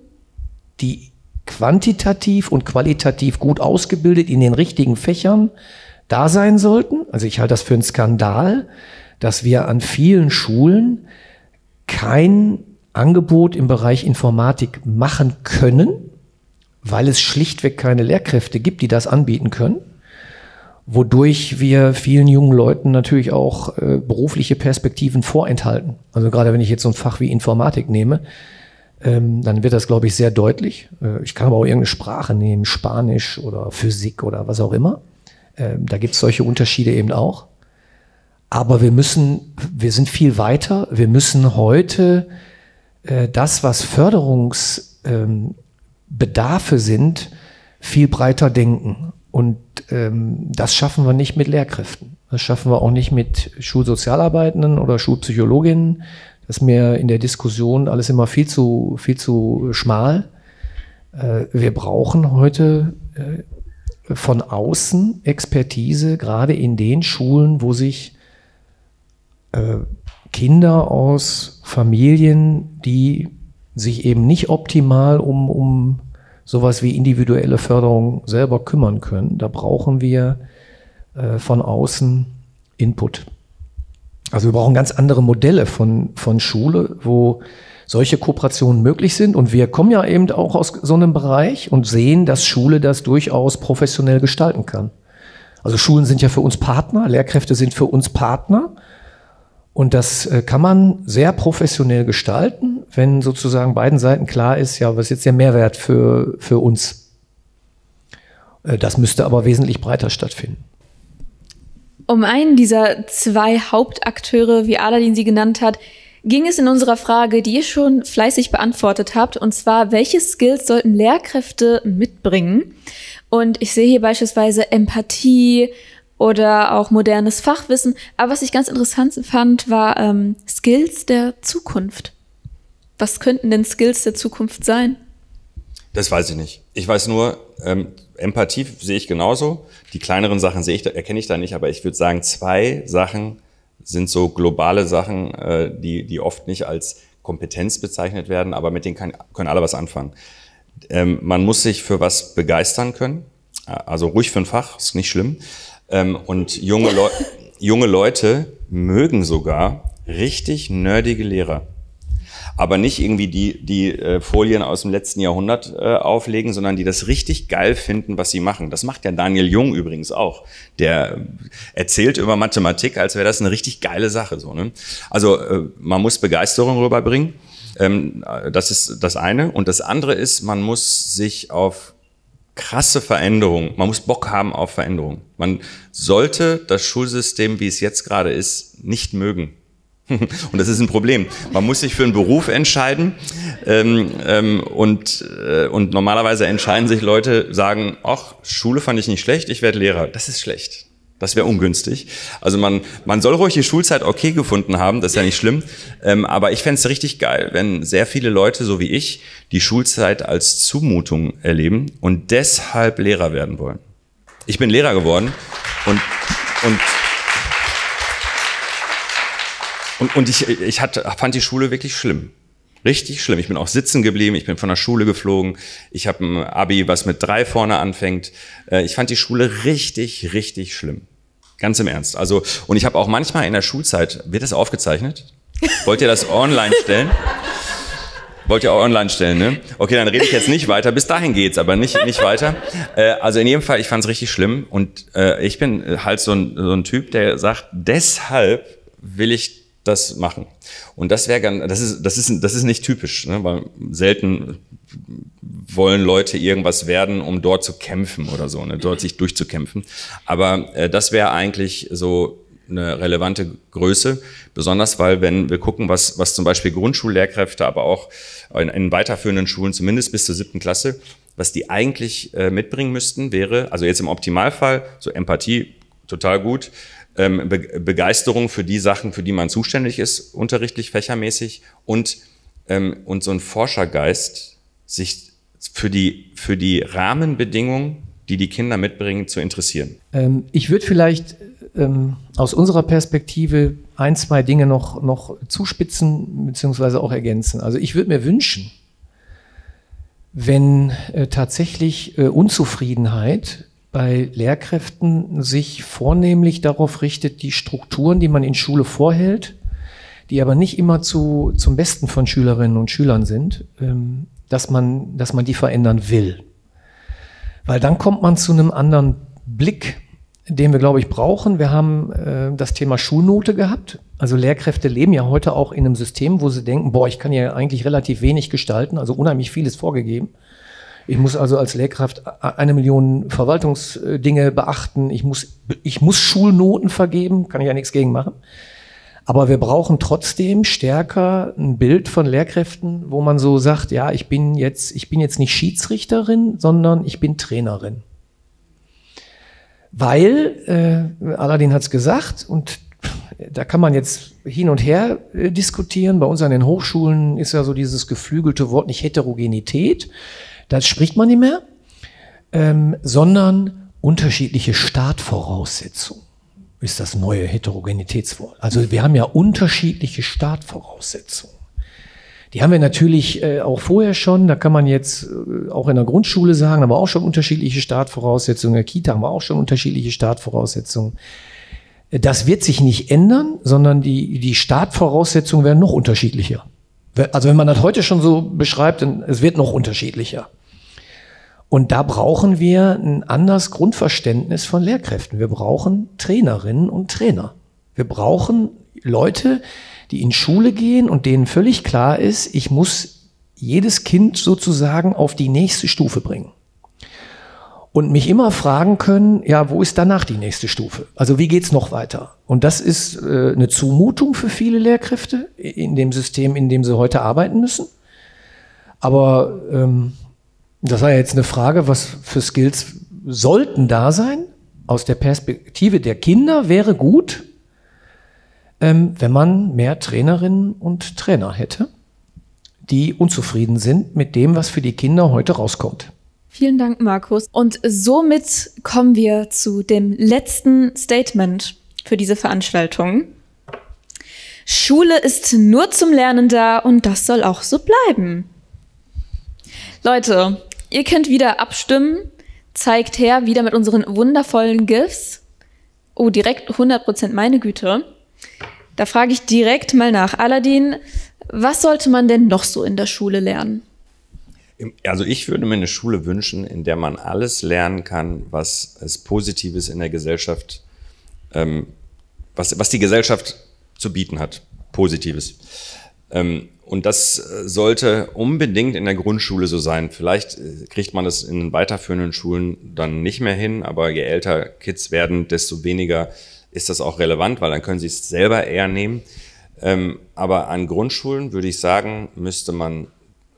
die quantitativ und qualitativ gut ausgebildet in den richtigen Fächern da sein sollten. Also ich halte das für einen Skandal, dass wir an vielen Schulen kein Angebot im Bereich Informatik machen können, weil es schlichtweg keine Lehrkräfte gibt, die das anbieten können, wodurch wir vielen jungen Leuten natürlich auch äh, berufliche Perspektiven vorenthalten. Also gerade wenn ich jetzt so ein Fach wie Informatik nehme, ähm, dann wird das, glaube ich, sehr deutlich. Äh, ich kann aber auch irgendeine Sprache nehmen, Spanisch oder Physik oder was auch immer. Ähm, da gibt es solche Unterschiede eben auch. Aber wir müssen, wir sind viel weiter. Wir müssen heute äh, das, was Förderungs ähm, sind, viel breiter denken. Und ähm, das schaffen wir nicht mit Lehrkräften. Das schaffen wir auch nicht mit Schulsozialarbeitenden oder Schulpsychologinnen. Das ist mir in der Diskussion alles immer viel zu, viel zu schmal. Äh, wir brauchen heute äh, von außen Expertise, gerade in den Schulen, wo sich äh, Kinder aus Familien, die sich eben nicht optimal um, um sowas wie individuelle Förderung selber kümmern können. Da brauchen wir äh, von außen Input. Also wir brauchen ganz andere Modelle von, von Schule, wo solche Kooperationen möglich sind. Und wir kommen ja eben auch aus so einem Bereich und sehen, dass Schule das durchaus professionell gestalten kann. Also Schulen sind ja für uns Partner, Lehrkräfte sind für uns Partner. Und das äh, kann man sehr professionell gestalten, wenn sozusagen beiden Seiten klar ist, ja, was ist jetzt der Mehrwert für, für uns? Äh, das müsste aber wesentlich breiter stattfinden. Um einen dieser zwei Hauptakteure, wie Aladin sie genannt hat, ging es in unserer Frage, die ihr schon fleißig beantwortet habt, und zwar, welche Skills sollten Lehrkräfte mitbringen? Und ich sehe hier beispielsweise Empathie oder auch modernes Fachwissen. Aber was ich ganz interessant fand, war ähm, Skills der Zukunft. Was könnten denn Skills der Zukunft sein? Das weiß ich nicht. Ich weiß nur, ähm, Empathie sehe ich genauso. Die kleineren Sachen sehe ich, erkenne ich da nicht, aber ich würde sagen, zwei Sachen sind so globale Sachen, äh, die, die oft nicht als Kompetenz bezeichnet werden, aber mit denen kann, können alle was anfangen. Ähm, man muss sich für was begeistern können, also ruhig für ein Fach, ist nicht schlimm. Ähm, und junge, Leu *laughs* junge Leute mögen sogar richtig nerdige Lehrer aber nicht irgendwie die, die äh, Folien aus dem letzten Jahrhundert äh, auflegen, sondern die das richtig geil finden, was sie machen. Das macht ja Daniel Jung übrigens auch. Der erzählt über Mathematik, als wäre das eine richtig geile Sache. So, ne? Also äh, man muss Begeisterung rüberbringen. Ähm, das ist das eine. Und das andere ist, man muss sich auf krasse Veränderungen, man muss Bock haben auf Veränderungen. Man sollte das Schulsystem, wie es jetzt gerade ist, nicht mögen. *laughs* Und das ist ein Problem. Man muss sich für einen Beruf entscheiden ähm, ähm, und, äh, und normalerweise entscheiden sich Leute, sagen, ach, Schule fand ich nicht schlecht, ich werde Lehrer. Das ist schlecht. Das wäre ungünstig. Also man, man soll ruhig die Schulzeit okay gefunden haben, das ist ja nicht schlimm. Ähm, aber ich fände es richtig geil, wenn sehr viele Leute, so wie ich, die Schulzeit als Zumutung erleben und deshalb Lehrer werden wollen. Ich bin Lehrer geworden und, und und, und ich, ich hatte, fand die Schule wirklich schlimm. Richtig schlimm. Ich bin auch sitzen geblieben, ich bin von der Schule geflogen. Ich habe ein Abi, was mit drei vorne anfängt. Äh, ich fand die Schule richtig, richtig schlimm. Ganz im Ernst. Also, und ich habe auch manchmal in der Schulzeit, wird das aufgezeichnet? Wollt ihr das online stellen? Wollt ihr auch online stellen, ne? Okay, dann rede ich jetzt nicht weiter. Bis dahin geht's, aber nicht, nicht weiter. Äh, also in jedem Fall, ich fand es richtig schlimm. Und äh, ich bin halt so ein, so ein Typ, der sagt, deshalb will ich das machen. Und das wäre ganz, das ist, das ist, das ist nicht typisch, ne? weil selten wollen Leute irgendwas werden, um dort zu kämpfen oder so, ne? dort sich durchzukämpfen. Aber äh, das wäre eigentlich so eine relevante Größe, besonders weil, wenn wir gucken, was, was zum Beispiel Grundschullehrkräfte, aber auch in, in weiterführenden Schulen, zumindest bis zur siebten Klasse, was die eigentlich äh, mitbringen müssten, wäre, also jetzt im Optimalfall, so Empathie, total gut, ähm, Be Begeisterung für die Sachen, für die man zuständig ist, unterrichtlich, fächermäßig und, ähm, und so ein Forschergeist, sich für die, für die Rahmenbedingungen, die die Kinder mitbringen, zu interessieren. Ähm, ich würde vielleicht ähm, aus unserer Perspektive ein, zwei Dinge noch, noch zuspitzen bzw. auch ergänzen. Also ich würde mir wünschen, wenn äh, tatsächlich äh, Unzufriedenheit bei Lehrkräften sich vornehmlich darauf richtet, die Strukturen, die man in Schule vorhält, die aber nicht immer zu, zum Besten von Schülerinnen und Schülern sind, ähm, dass, man, dass man die verändern will. Weil dann kommt man zu einem anderen Blick, den wir, glaube ich, brauchen. Wir haben äh, das Thema Schulnote gehabt. Also Lehrkräfte leben ja heute auch in einem System, wo sie denken, boah, ich kann ja eigentlich relativ wenig gestalten, also unheimlich vieles vorgegeben. Ich muss also als Lehrkraft eine Million Verwaltungsdinge beachten. Ich muss, ich muss Schulnoten vergeben, kann ich ja nichts gegen machen. Aber wir brauchen trotzdem stärker ein Bild von Lehrkräften, wo man so sagt, ja, ich bin jetzt, ich bin jetzt nicht Schiedsrichterin, sondern ich bin Trainerin. Weil, äh, Aladdin hat es gesagt, und Da kann man jetzt hin und her äh, diskutieren. Bei uns an den Hochschulen ist ja so dieses geflügelte Wort nicht Heterogenität. Das spricht man nicht mehr, ähm, sondern unterschiedliche Startvoraussetzungen ist das neue Heterogenitätswort. Also wir haben ja unterschiedliche Startvoraussetzungen. Die haben wir natürlich äh, auch vorher schon. Da kann man jetzt äh, auch in der Grundschule sagen, aber auch schon unterschiedliche Startvoraussetzungen. In der Kita haben wir auch schon unterschiedliche Startvoraussetzungen. Das wird sich nicht ändern, sondern die, die Startvoraussetzungen werden noch unterschiedlicher. Also wenn man das heute schon so beschreibt, dann es wird noch unterschiedlicher. Und da brauchen wir ein anderes Grundverständnis von Lehrkräften. Wir brauchen Trainerinnen und Trainer. Wir brauchen Leute, die in Schule gehen und denen völlig klar ist, ich muss jedes Kind sozusagen auf die nächste Stufe bringen. Und mich immer fragen können, ja, wo ist danach die nächste Stufe? Also wie geht's noch weiter? Und das ist äh, eine Zumutung für viele Lehrkräfte in dem System, in dem sie heute arbeiten müssen. Aber ähm, das war ja jetzt eine Frage, was für Skills sollten da sein? Aus der Perspektive der Kinder wäre gut, ähm, wenn man mehr Trainerinnen und Trainer hätte, die unzufrieden sind mit dem, was für die Kinder heute rauskommt. Vielen Dank, Markus. Und somit kommen wir zu dem letzten Statement für diese Veranstaltung. Schule ist nur zum Lernen da und das soll auch so bleiben. Leute, Ihr könnt wieder abstimmen. Zeigt her, wieder mit unseren wundervollen GIFs. Oh, direkt 100% meine Güte. Da frage ich direkt mal nach. Aladdin, was sollte man denn noch so in der Schule lernen? Also ich würde mir eine Schule wünschen, in der man alles lernen kann, was es Positives in der Gesellschaft, ähm, was, was die Gesellschaft zu bieten hat. Positives. Ähm, und das äh, sollte unbedingt in der Grundschule so sein. Vielleicht äh, kriegt man das in weiterführenden Schulen dann nicht mehr hin, aber je älter Kids werden, desto weniger ist das auch relevant, weil dann können sie es selber eher nehmen. Ähm, aber an Grundschulen würde ich sagen, müsste man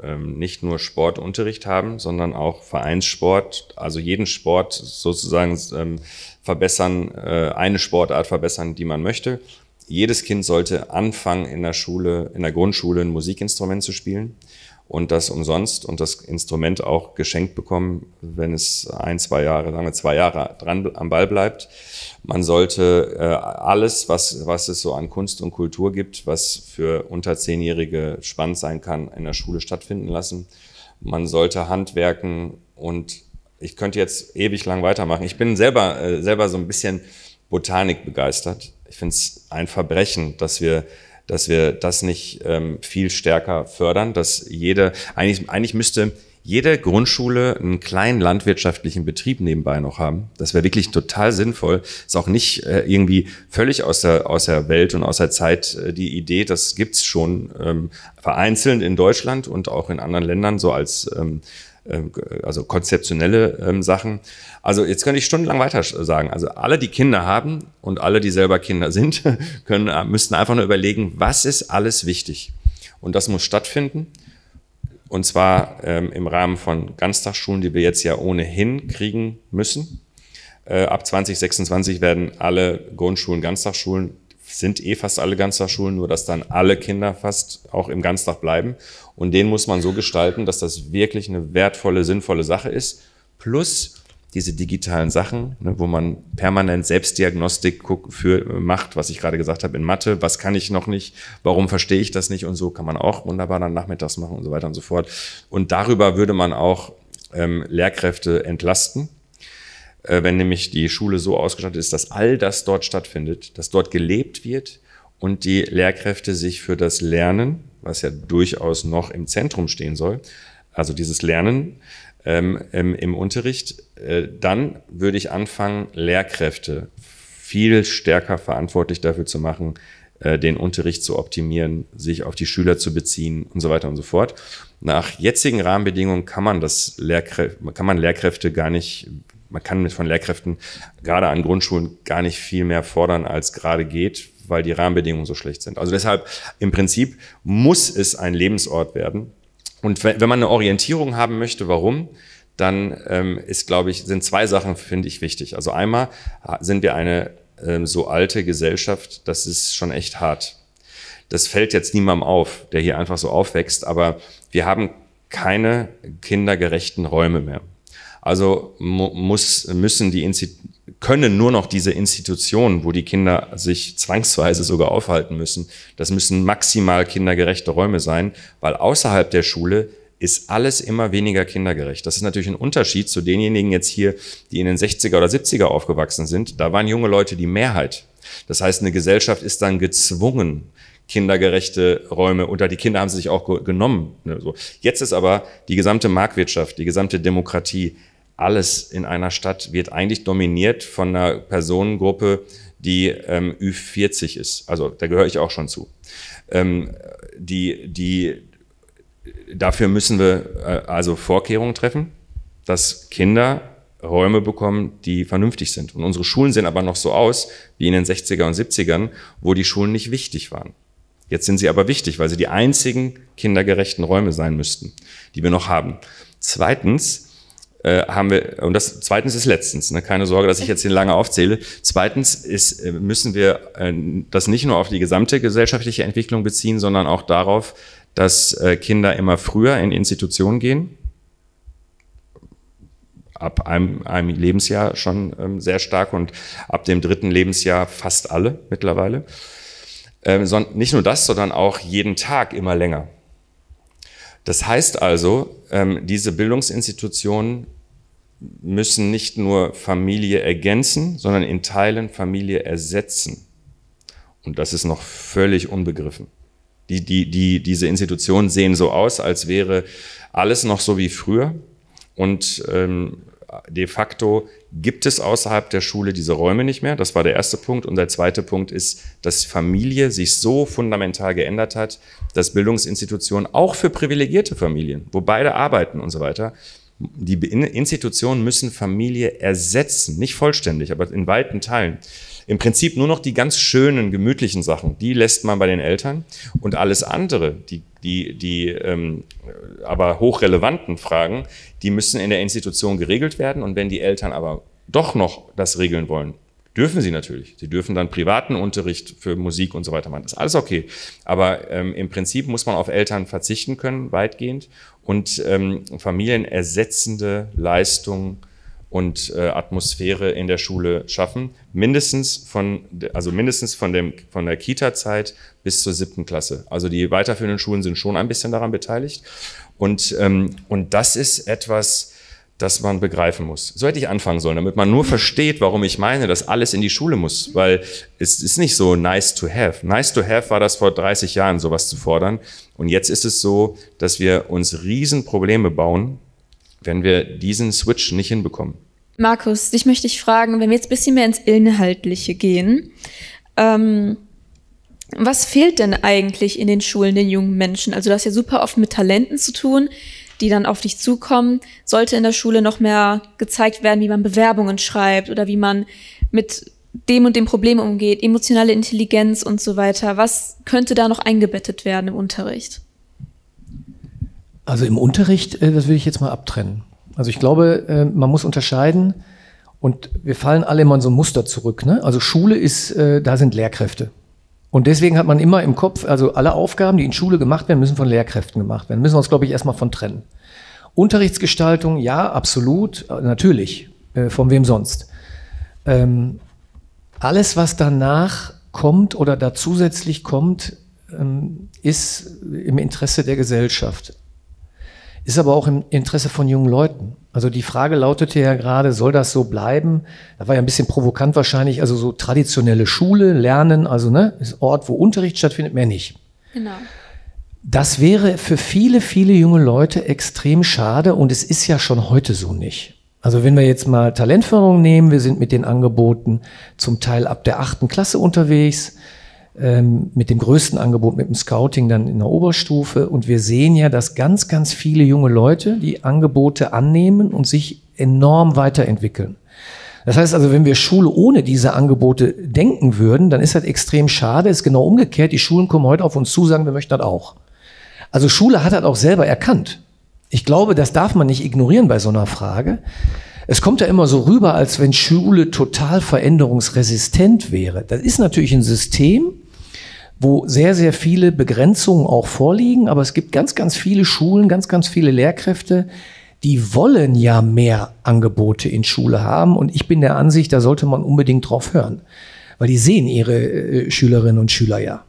ähm, nicht nur Sportunterricht haben, sondern auch Vereinssport, also jeden Sport sozusagen ähm, verbessern, äh, eine Sportart verbessern, die man möchte jedes Kind sollte anfangen, in der Schule, in der Grundschule ein Musikinstrument zu spielen und das umsonst und das Instrument auch geschenkt bekommen, wenn es ein, zwei Jahre, sagen wir zwei Jahre dran am Ball bleibt. Man sollte äh, alles, was, was es so an Kunst und Kultur gibt, was für unter Zehnjährige spannend sein kann, in der Schule stattfinden lassen. Man sollte Handwerken und ich könnte jetzt ewig lang weitermachen. Ich bin selber, äh, selber so ein bisschen Botanik begeistert ich finde es ein Verbrechen, dass wir dass wir das nicht ähm, viel stärker fördern, dass jede, eigentlich, eigentlich müsste jede Grundschule einen kleinen landwirtschaftlichen Betrieb nebenbei noch haben. Das wäre wirklich total sinnvoll. Ist auch nicht äh, irgendwie völlig aus der, aus der Welt und aus der Zeit äh, die Idee, das gibt's schon ähm, vereinzelt in Deutschland und auch in anderen Ländern so als ähm, also konzeptionelle ähm, Sachen. Also jetzt könnte ich stundenlang weiter sagen. Also alle, die Kinder haben und alle, die selber Kinder sind, *laughs* können, äh, müssten einfach nur überlegen, was ist alles wichtig. Und das muss stattfinden. Und zwar ähm, im Rahmen von Ganztagsschulen, die wir jetzt ja ohnehin kriegen müssen. Äh, ab 2026 werden alle Grundschulen Ganztagsschulen sind eh fast alle Ganztagsschulen, nur dass dann alle Kinder fast auch im Ganztag bleiben. Und den muss man so gestalten, dass das wirklich eine wertvolle, sinnvolle Sache ist. Plus diese digitalen Sachen, ne, wo man permanent Selbstdiagnostik für, macht, was ich gerade gesagt habe in Mathe, was kann ich noch nicht, warum verstehe ich das nicht und so, kann man auch wunderbar dann nachmittags machen und so weiter und so fort. Und darüber würde man auch ähm, Lehrkräfte entlasten, wenn nämlich die Schule so ausgestattet ist, dass all das dort stattfindet, dass dort gelebt wird und die Lehrkräfte sich für das Lernen, was ja durchaus noch im Zentrum stehen soll, also dieses Lernen ähm, im, im, Unterricht, äh, dann würde ich anfangen, Lehrkräfte viel stärker verantwortlich dafür zu machen, äh, den Unterricht zu optimieren, sich auf die Schüler zu beziehen und so weiter und so fort. Nach jetzigen Rahmenbedingungen kann man das Lehrkräfte, kann man Lehrkräfte gar nicht man kann von Lehrkräften gerade an Grundschulen gar nicht viel mehr fordern, als gerade geht, weil die Rahmenbedingungen so schlecht sind. Also deshalb im Prinzip muss es ein Lebensort werden. Und wenn man eine Orientierung haben möchte, warum, dann ähm, ist, glaube ich, sind zwei Sachen, finde ich, wichtig. Also einmal sind wir eine ähm, so alte Gesellschaft, das ist schon echt hart. Das fällt jetzt niemandem auf, der hier einfach so aufwächst, aber wir haben keine kindergerechten Räume mehr. Also muss, müssen die können nur noch diese Institutionen, wo die Kinder sich zwangsweise sogar aufhalten müssen, das müssen maximal kindergerechte Räume sein, weil außerhalb der Schule ist alles immer weniger kindergerecht. Das ist natürlich ein Unterschied zu denjenigen jetzt hier, die in den 60er oder 70er aufgewachsen sind. Da waren junge Leute die Mehrheit. Das heißt, eine Gesellschaft ist dann gezwungen, kindergerechte Räume unter die Kinder haben sie sich auch genommen. Jetzt ist aber die gesamte Marktwirtschaft, die gesamte Demokratie, alles in einer Stadt wird eigentlich dominiert von einer Personengruppe, die ähm, Ü40 ist. Also da gehöre ich auch schon zu. Ähm, die, die, dafür müssen wir äh, also Vorkehrungen treffen, dass Kinder Räume bekommen, die vernünftig sind. Und unsere Schulen sehen aber noch so aus wie in den 60er und 70ern, wo die Schulen nicht wichtig waren. Jetzt sind sie aber wichtig, weil sie die einzigen kindergerechten Räume sein müssten, die wir noch haben. Zweitens äh, haben wir, und das zweitens ist letztens, ne, keine Sorge, dass ich jetzt hier lange aufzähle. Zweitens ist, äh, müssen wir äh, das nicht nur auf die gesamte gesellschaftliche Entwicklung beziehen, sondern auch darauf, dass äh, Kinder immer früher in Institutionen gehen. Ab einem, einem Lebensjahr schon ähm, sehr stark und ab dem dritten Lebensjahr fast alle mittlerweile. Ähm, nicht nur das, sondern auch jeden Tag immer länger. Das heißt also, ähm, diese Bildungsinstitutionen müssen nicht nur Familie ergänzen, sondern in Teilen Familie ersetzen. Und das ist noch völlig unbegriffen. Die, die, die, diese Institutionen sehen so aus, als wäre alles noch so wie früher. Und ähm, de facto gibt es außerhalb der Schule diese Räume nicht mehr. Das war der erste Punkt. Und der zweite Punkt ist, dass Familie sich so fundamental geändert hat, dass Bildungsinstitutionen auch für privilegierte Familien, wo beide arbeiten und so weiter, die Institutionen müssen Familie ersetzen, nicht vollständig, aber in weiten Teilen. Im Prinzip nur noch die ganz schönen, gemütlichen Sachen, die lässt man bei den Eltern. Und alles andere, die, die, die ähm, aber hochrelevanten Fragen, die müssen in der Institution geregelt werden. Und wenn die Eltern aber doch noch das regeln wollen, Dürfen sie natürlich. Sie dürfen dann privaten Unterricht für Musik und so weiter machen. Das ist alles okay. Aber ähm, im Prinzip muss man auf Eltern verzichten können, weitgehend, und ähm, familienersetzende Leistungen und äh, Atmosphäre in der Schule schaffen. Mindestens von, also mindestens von, dem, von der Kita-Zeit bis zur siebten Klasse. Also die weiterführenden Schulen sind schon ein bisschen daran beteiligt. Und, ähm, und das ist etwas, das man begreifen muss. So hätte ich anfangen sollen, damit man nur versteht, warum ich meine, dass alles in die Schule muss. Weil es ist nicht so nice to have. Nice to have war das vor 30 Jahren, sowas zu fordern. Und jetzt ist es so, dass wir uns Riesenprobleme bauen, wenn wir diesen Switch nicht hinbekommen. Markus, dich möchte ich fragen, wenn wir jetzt ein bisschen mehr ins Inhaltliche gehen. Ähm, was fehlt denn eigentlich in den Schulen den jungen Menschen? Also du hast ja super oft mit Talenten zu tun die dann auf dich zukommen, sollte in der Schule noch mehr gezeigt werden, wie man Bewerbungen schreibt oder wie man mit dem und dem Problem umgeht, emotionale Intelligenz und so weiter. Was könnte da noch eingebettet werden im Unterricht? Also im Unterricht, äh, das will ich jetzt mal abtrennen. Also ich glaube, äh, man muss unterscheiden und wir fallen alle immer in so ein Muster zurück. Ne? Also Schule ist, äh, da sind Lehrkräfte. Und deswegen hat man immer im Kopf, also alle Aufgaben, die in Schule gemacht werden, müssen von Lehrkräften gemacht werden. Müssen wir uns, glaube ich, erstmal von trennen. Unterrichtsgestaltung, ja, absolut, natürlich. Von wem sonst? Ähm, alles, was danach kommt oder da zusätzlich kommt, ähm, ist im Interesse der Gesellschaft ist aber auch im Interesse von jungen Leuten. Also die Frage lautete ja gerade, soll das so bleiben? Da war ja ein bisschen provokant wahrscheinlich, also so traditionelle Schule, Lernen, also ne, ist Ort, wo Unterricht stattfindet, mehr nicht. Genau. Das wäre für viele, viele junge Leute extrem schade und es ist ja schon heute so nicht. Also wenn wir jetzt mal Talentförderung nehmen, wir sind mit den Angeboten zum Teil ab der achten Klasse unterwegs mit dem größten Angebot, mit dem Scouting dann in der Oberstufe. Und wir sehen ja, dass ganz, ganz viele junge Leute die Angebote annehmen und sich enorm weiterentwickeln. Das heißt also, wenn wir Schule ohne diese Angebote denken würden, dann ist das extrem schade. Ist genau umgekehrt. Die Schulen kommen heute auf uns zu, sagen, wir möchten das auch. Also Schule hat das auch selber erkannt. Ich glaube, das darf man nicht ignorieren bei so einer Frage. Es kommt ja immer so rüber, als wenn Schule total veränderungsresistent wäre. Das ist natürlich ein System, wo sehr, sehr viele Begrenzungen auch vorliegen, aber es gibt ganz, ganz viele Schulen, ganz, ganz viele Lehrkräfte, die wollen ja mehr Angebote in Schule haben und ich bin der Ansicht, da sollte man unbedingt drauf hören, weil die sehen ihre äh, Schülerinnen und Schüler ja.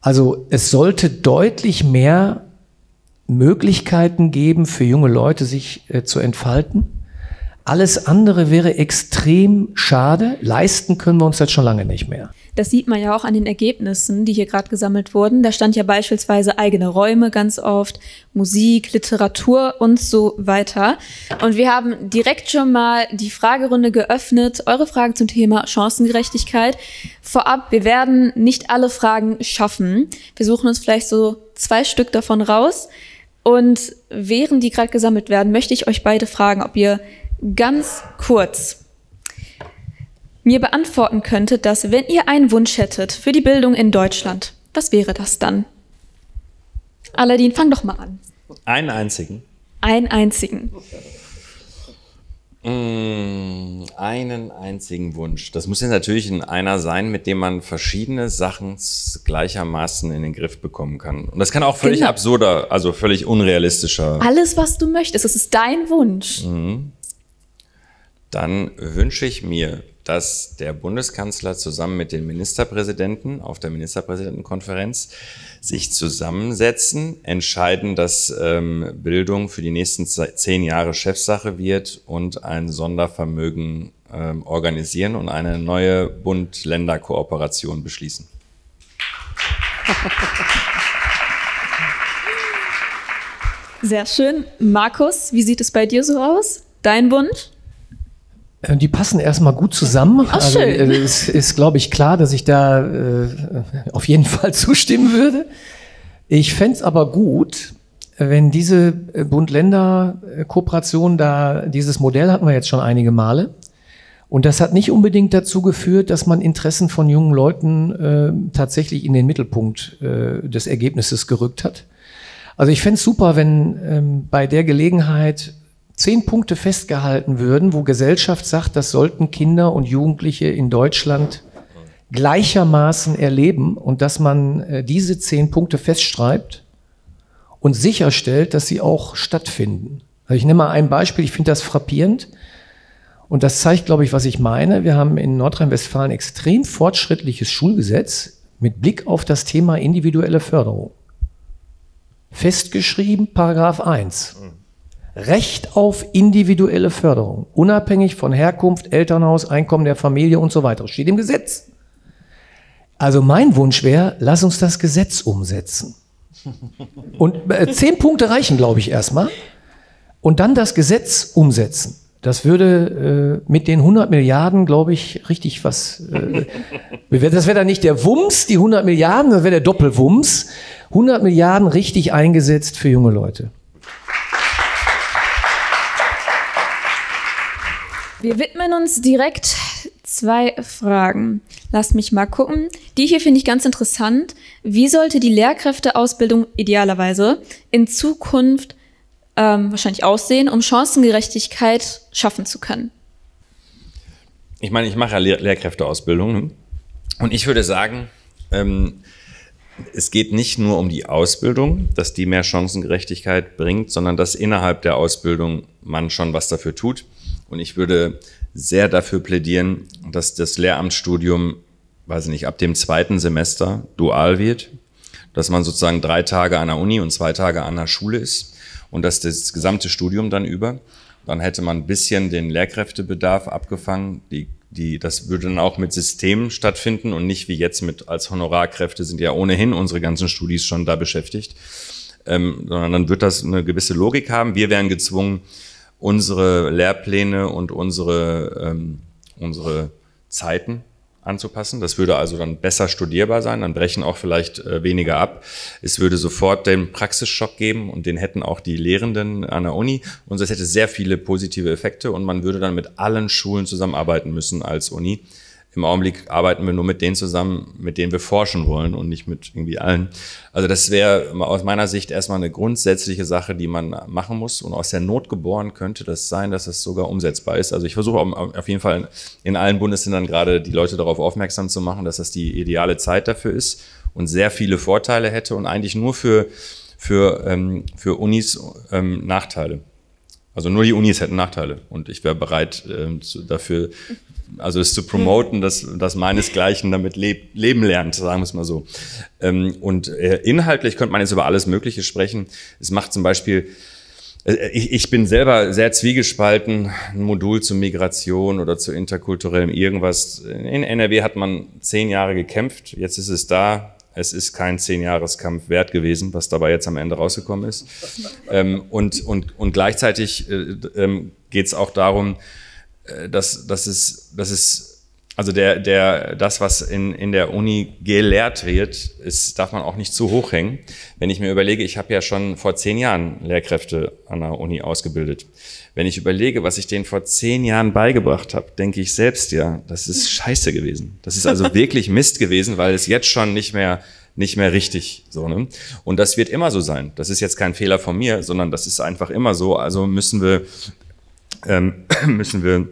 Also es sollte deutlich mehr Möglichkeiten geben für junge Leute, sich äh, zu entfalten. Alles andere wäre extrem schade. Leisten können wir uns das schon lange nicht mehr. Das sieht man ja auch an den Ergebnissen, die hier gerade gesammelt wurden. Da stand ja beispielsweise eigene Räume ganz oft, Musik, Literatur und so weiter. Und wir haben direkt schon mal die Fragerunde geöffnet. Eure Fragen zum Thema Chancengerechtigkeit. Vorab, wir werden nicht alle Fragen schaffen. Wir suchen uns vielleicht so zwei Stück davon raus. Und während die gerade gesammelt werden, möchte ich euch beide fragen, ob ihr ganz kurz mir beantworten könntet, dass wenn ihr einen Wunsch hättet für die Bildung in Deutschland, was wäre das dann? Aladdin, fang doch mal an. Einen einzigen. Einen einzigen. Mm, einen einzigen Wunsch. Das muss ja natürlich in einer sein, mit dem man verschiedene Sachen gleichermaßen in den Griff bekommen kann. Und das kann auch völlig Genau. absurder, also völlig unrealistischer. Alles, was du möchtest, es ist dein Wunsch. Dann wünsche ich mir, dass der Bundeskanzler zusammen mit den Ministerpräsidenten auf der Ministerpräsidentenkonferenz sich zusammensetzen, entscheiden, dass ähm, Bildung für die nächsten ze- zehn Jahre Chefsache wird und ein Sondervermögen ähm, organisieren und eine neue Bund-Länder-Kooperation beschließen. Sehr schön. Markus, wie sieht es bei dir so aus? Dein Wunsch? Äh, Die passen erstmal gut zusammen. Ach, also schön. äh, es ist, glaube ich, klar, dass ich da äh, auf jeden *laughs* Fall zustimmen würde. Ich fänd's aber gut, wenn diese äh, Bund-Länder-Kooperation da, dieses Modell hatten wir jetzt schon einige Male. Und das hat nicht unbedingt dazu geführt, dass man Interessen von jungen Leuten äh, tatsächlich in den Mittelpunkt äh, des Ergebnisses gerückt hat. Also ich fänd's super, wenn ähm, bei der Gelegenheit zehn Punkte festgehalten würden, wo Gesellschaft sagt, das sollten Kinder und Jugendliche in Deutschland gleichermaßen erleben und dass man äh, diese zehn Punkte festschreibt und sicherstellt, dass sie auch stattfinden. Also ich nehme mal ein Beispiel, ich finde das frappierend und das zeigt, glaube ich, was ich meine. Wir haben in Nordrhein-Westfalen extrem fortschrittliches Schulgesetz mit Blick auf das Thema individuelle Förderung. Festgeschrieben, Paragraph 1. Recht auf individuelle Förderung, unabhängig von Herkunft, Elternhaus, Einkommen der Familie und so weiter. Steht im Gesetz. Also mein Wunsch wäre, lass uns das Gesetz umsetzen. Und äh, zehn Punkte reichen, glaube ich, erstmal. Und dann das Gesetz umsetzen. Das würde äh, mit den 100 Milliarden, glaube ich, richtig was. Äh, *laughs* das wäre dann nicht der Wumms, die 100 Milliarden, das wäre der Doppelwumms. 100 Milliarden richtig eingesetzt für junge Leute. Wir widmen uns direkt zwei Fragen. Lasst mich mal gucken. Die hier finde ich ganz interessant. Wie sollte die Lehrkräfteausbildung idealerweise in Zukunft ähm, wahrscheinlich aussehen, um Chancengerechtigkeit schaffen zu können? Ich meine, ich mache ja Lehr Lehrkräfteausbildung ne? und ich würde sagen, ähm, es geht nicht nur um die Ausbildung, dass die mehr Chancengerechtigkeit bringt, sondern dass innerhalb der Ausbildung man schon was dafür tut. Und ich würde sehr dafür plädieren, dass das Lehramtsstudium, weiß ich nicht, ab dem zweiten Semester dual wird, dass man sozusagen drei Tage an der Uni und zwei Tage an der Schule ist und dass das gesamte Studium dann über. Dann hätte man ein bisschen den Lehrkräftebedarf abgefangen. Die, die, das würde dann auch mit Systemen stattfinden und nicht wie jetzt mit als Honorarkräfte sind ja ohnehin unsere ganzen Studis schon da beschäftigt. Ähm, sondern dann wird das eine gewisse Logik haben. Wir wären gezwungen, unsere Lehrpläne und unsere, ähm, unsere Zeiten anzupassen. Das würde also dann besser studierbar sein, dann brechen auch vielleicht äh, weniger ab. Es würde sofort den Praxisschock geben und den hätten auch die Lehrenden an der Uni. Und es hätte sehr viele positive Effekte und man würde dann mit allen Schulen zusammenarbeiten müssen als Uni. Im Augenblick arbeiten wir nur mit denen zusammen, mit denen wir forschen wollen und nicht mit irgendwie allen. Also das wäre aus meiner Sicht erstmal eine grundsätzliche Sache, die man machen muss. Und aus der Not geboren könnte das sein, dass es sogar umsetzbar ist. Also ich versuche auf jeden Fall in allen Bundesländern gerade die Leute darauf aufmerksam zu machen, dass das die ideale Zeit dafür ist und sehr viele Vorteile hätte und eigentlich nur für, für, ähm, für Unis ähm, Nachteile. Also nur die Unis hätten Nachteile und ich wäre bereit ähm, zu, dafür, also es zu promoten, dass, dass meinesgleichen damit leb, leben lernt, sagen wir es mal so. Ähm, und äh, inhaltlich könnte man jetzt über alles Mögliche sprechen. Es macht zum Beispiel, äh, ich, ich bin selber sehr zwiegespalten, ein Modul zur Migration oder zu interkulturellem irgendwas. In NRW hat man zehn Jahre gekämpft, jetzt ist es da, es ist kein Zehnjahreskampf wert gewesen, was dabei jetzt am Ende rausgekommen ist. Ähm, und, und, und gleichzeitig äh, ähm, geht es auch darum, äh, dass, dass, es, dass es, also der, der, das, was in, in der Uni gelehrt wird, ist, darf man auch nicht zu hoch hängen. Wenn ich mir überlege, ich habe ja schon vor zehn Jahren Lehrkräfte an der Uni ausgebildet. Wenn ich überlege, was ich denen vor zehn Jahren beigebracht habe, denke ich selbst ja, das ist *laughs* scheiße gewesen. Das ist also wirklich Mist gewesen, weil es jetzt schon nicht mehr nicht mehr richtig so ne? und das wird immer so sein. Das ist jetzt kein Fehler von mir, sondern das ist einfach immer so. Also müssen wir ähm, *clears throat* müssen wir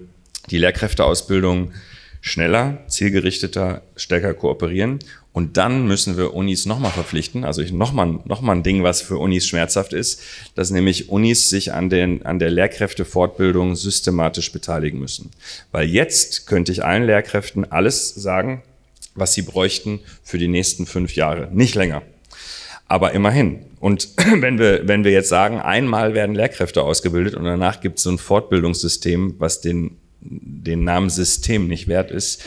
die Lehrkräfteausbildung schneller, zielgerichteter, stärker kooperieren. Und dann müssen wir Unis nochmal verpflichten, also nochmal noch mal ein Ding, was für Unis schmerzhaft ist, dass nämlich Unis sich an, den, an der Lehrkräftefortbildung systematisch beteiligen müssen. Weil jetzt könnte ich allen Lehrkräften alles sagen, was sie bräuchten für die nächsten fünf Jahre. Nicht länger. Aber immerhin. Und *clears throat* wenn wir, wenn wir jetzt sagen, einmal werden Lehrkräfte ausgebildet und danach gibt es so ein Fortbildungssystem, was den den Namen System nicht wert ist,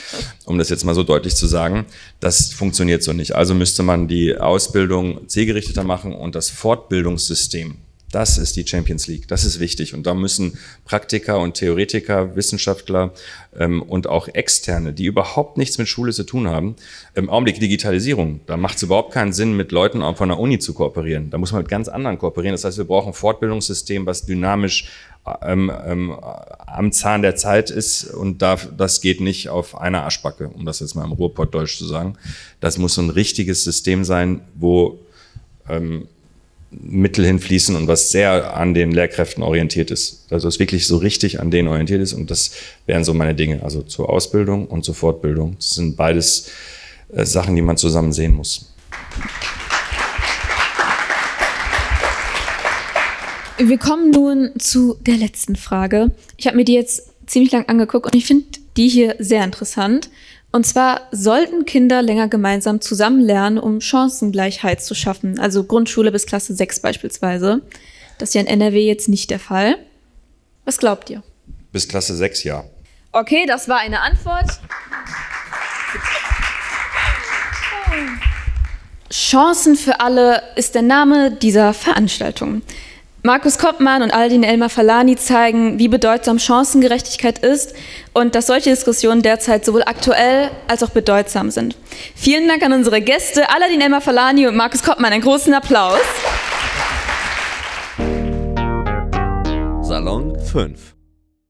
um das jetzt mal so deutlich zu sagen. Das funktioniert so nicht. Also müsste man die Ausbildung zielgerichteter machen und das Fortbildungssystem. Das ist die Champions League. Das ist wichtig. Und da müssen Praktiker und Theoretiker, Wissenschaftler ähm, und auch Externe, die überhaupt nichts mit Schule zu tun haben, im Augenblick Digitalisierung. Da macht es überhaupt keinen Sinn, mit Leuten von der Uni zu kooperieren. Da muss man mit ganz anderen kooperieren. Das heißt, wir brauchen ein Fortbildungssystem, was dynamisch ähm, ähm, am Zahn der Zeit ist und darf, das geht nicht auf einer Aschbacke, um das jetzt mal im Ruhrpottdeutsch zu sagen. Das muss so ein richtiges System sein, wo ähm, Mittel hinfließen und was sehr an den Lehrkräften orientiert ist. Also es wirklich so richtig an denen orientiert ist und das wären so meine Dinge. Also zur Ausbildung und zur Fortbildung. Das sind beides äh, Sachen, die man zusammen sehen muss. Wir kommen nun zu der letzten Frage. Ich habe mir die jetzt ziemlich lang angeguckt und ich finde die hier sehr interessant. Und zwar sollten Kinder länger gemeinsam zusammen lernen, um Chancengleichheit zu schaffen. Also Grundschule bis Klasse 6 beispielsweise. Das ist ja in NRW jetzt nicht der Fall. Was glaubt ihr? Bis Klasse 6, ja. Okay, das war eine Antwort. Chancen für alle ist der Name dieser Veranstaltung. Markus Koppmann und Aldin Elmar Falani zeigen, wie bedeutsam Chancengerechtigkeit ist und dass solche Diskussionen derzeit sowohl aktuell als auch bedeutsam sind. Vielen Dank an unsere Gäste, Aldin Elmar Falani und Markus Koppmann. Einen großen Applaus. Salon 5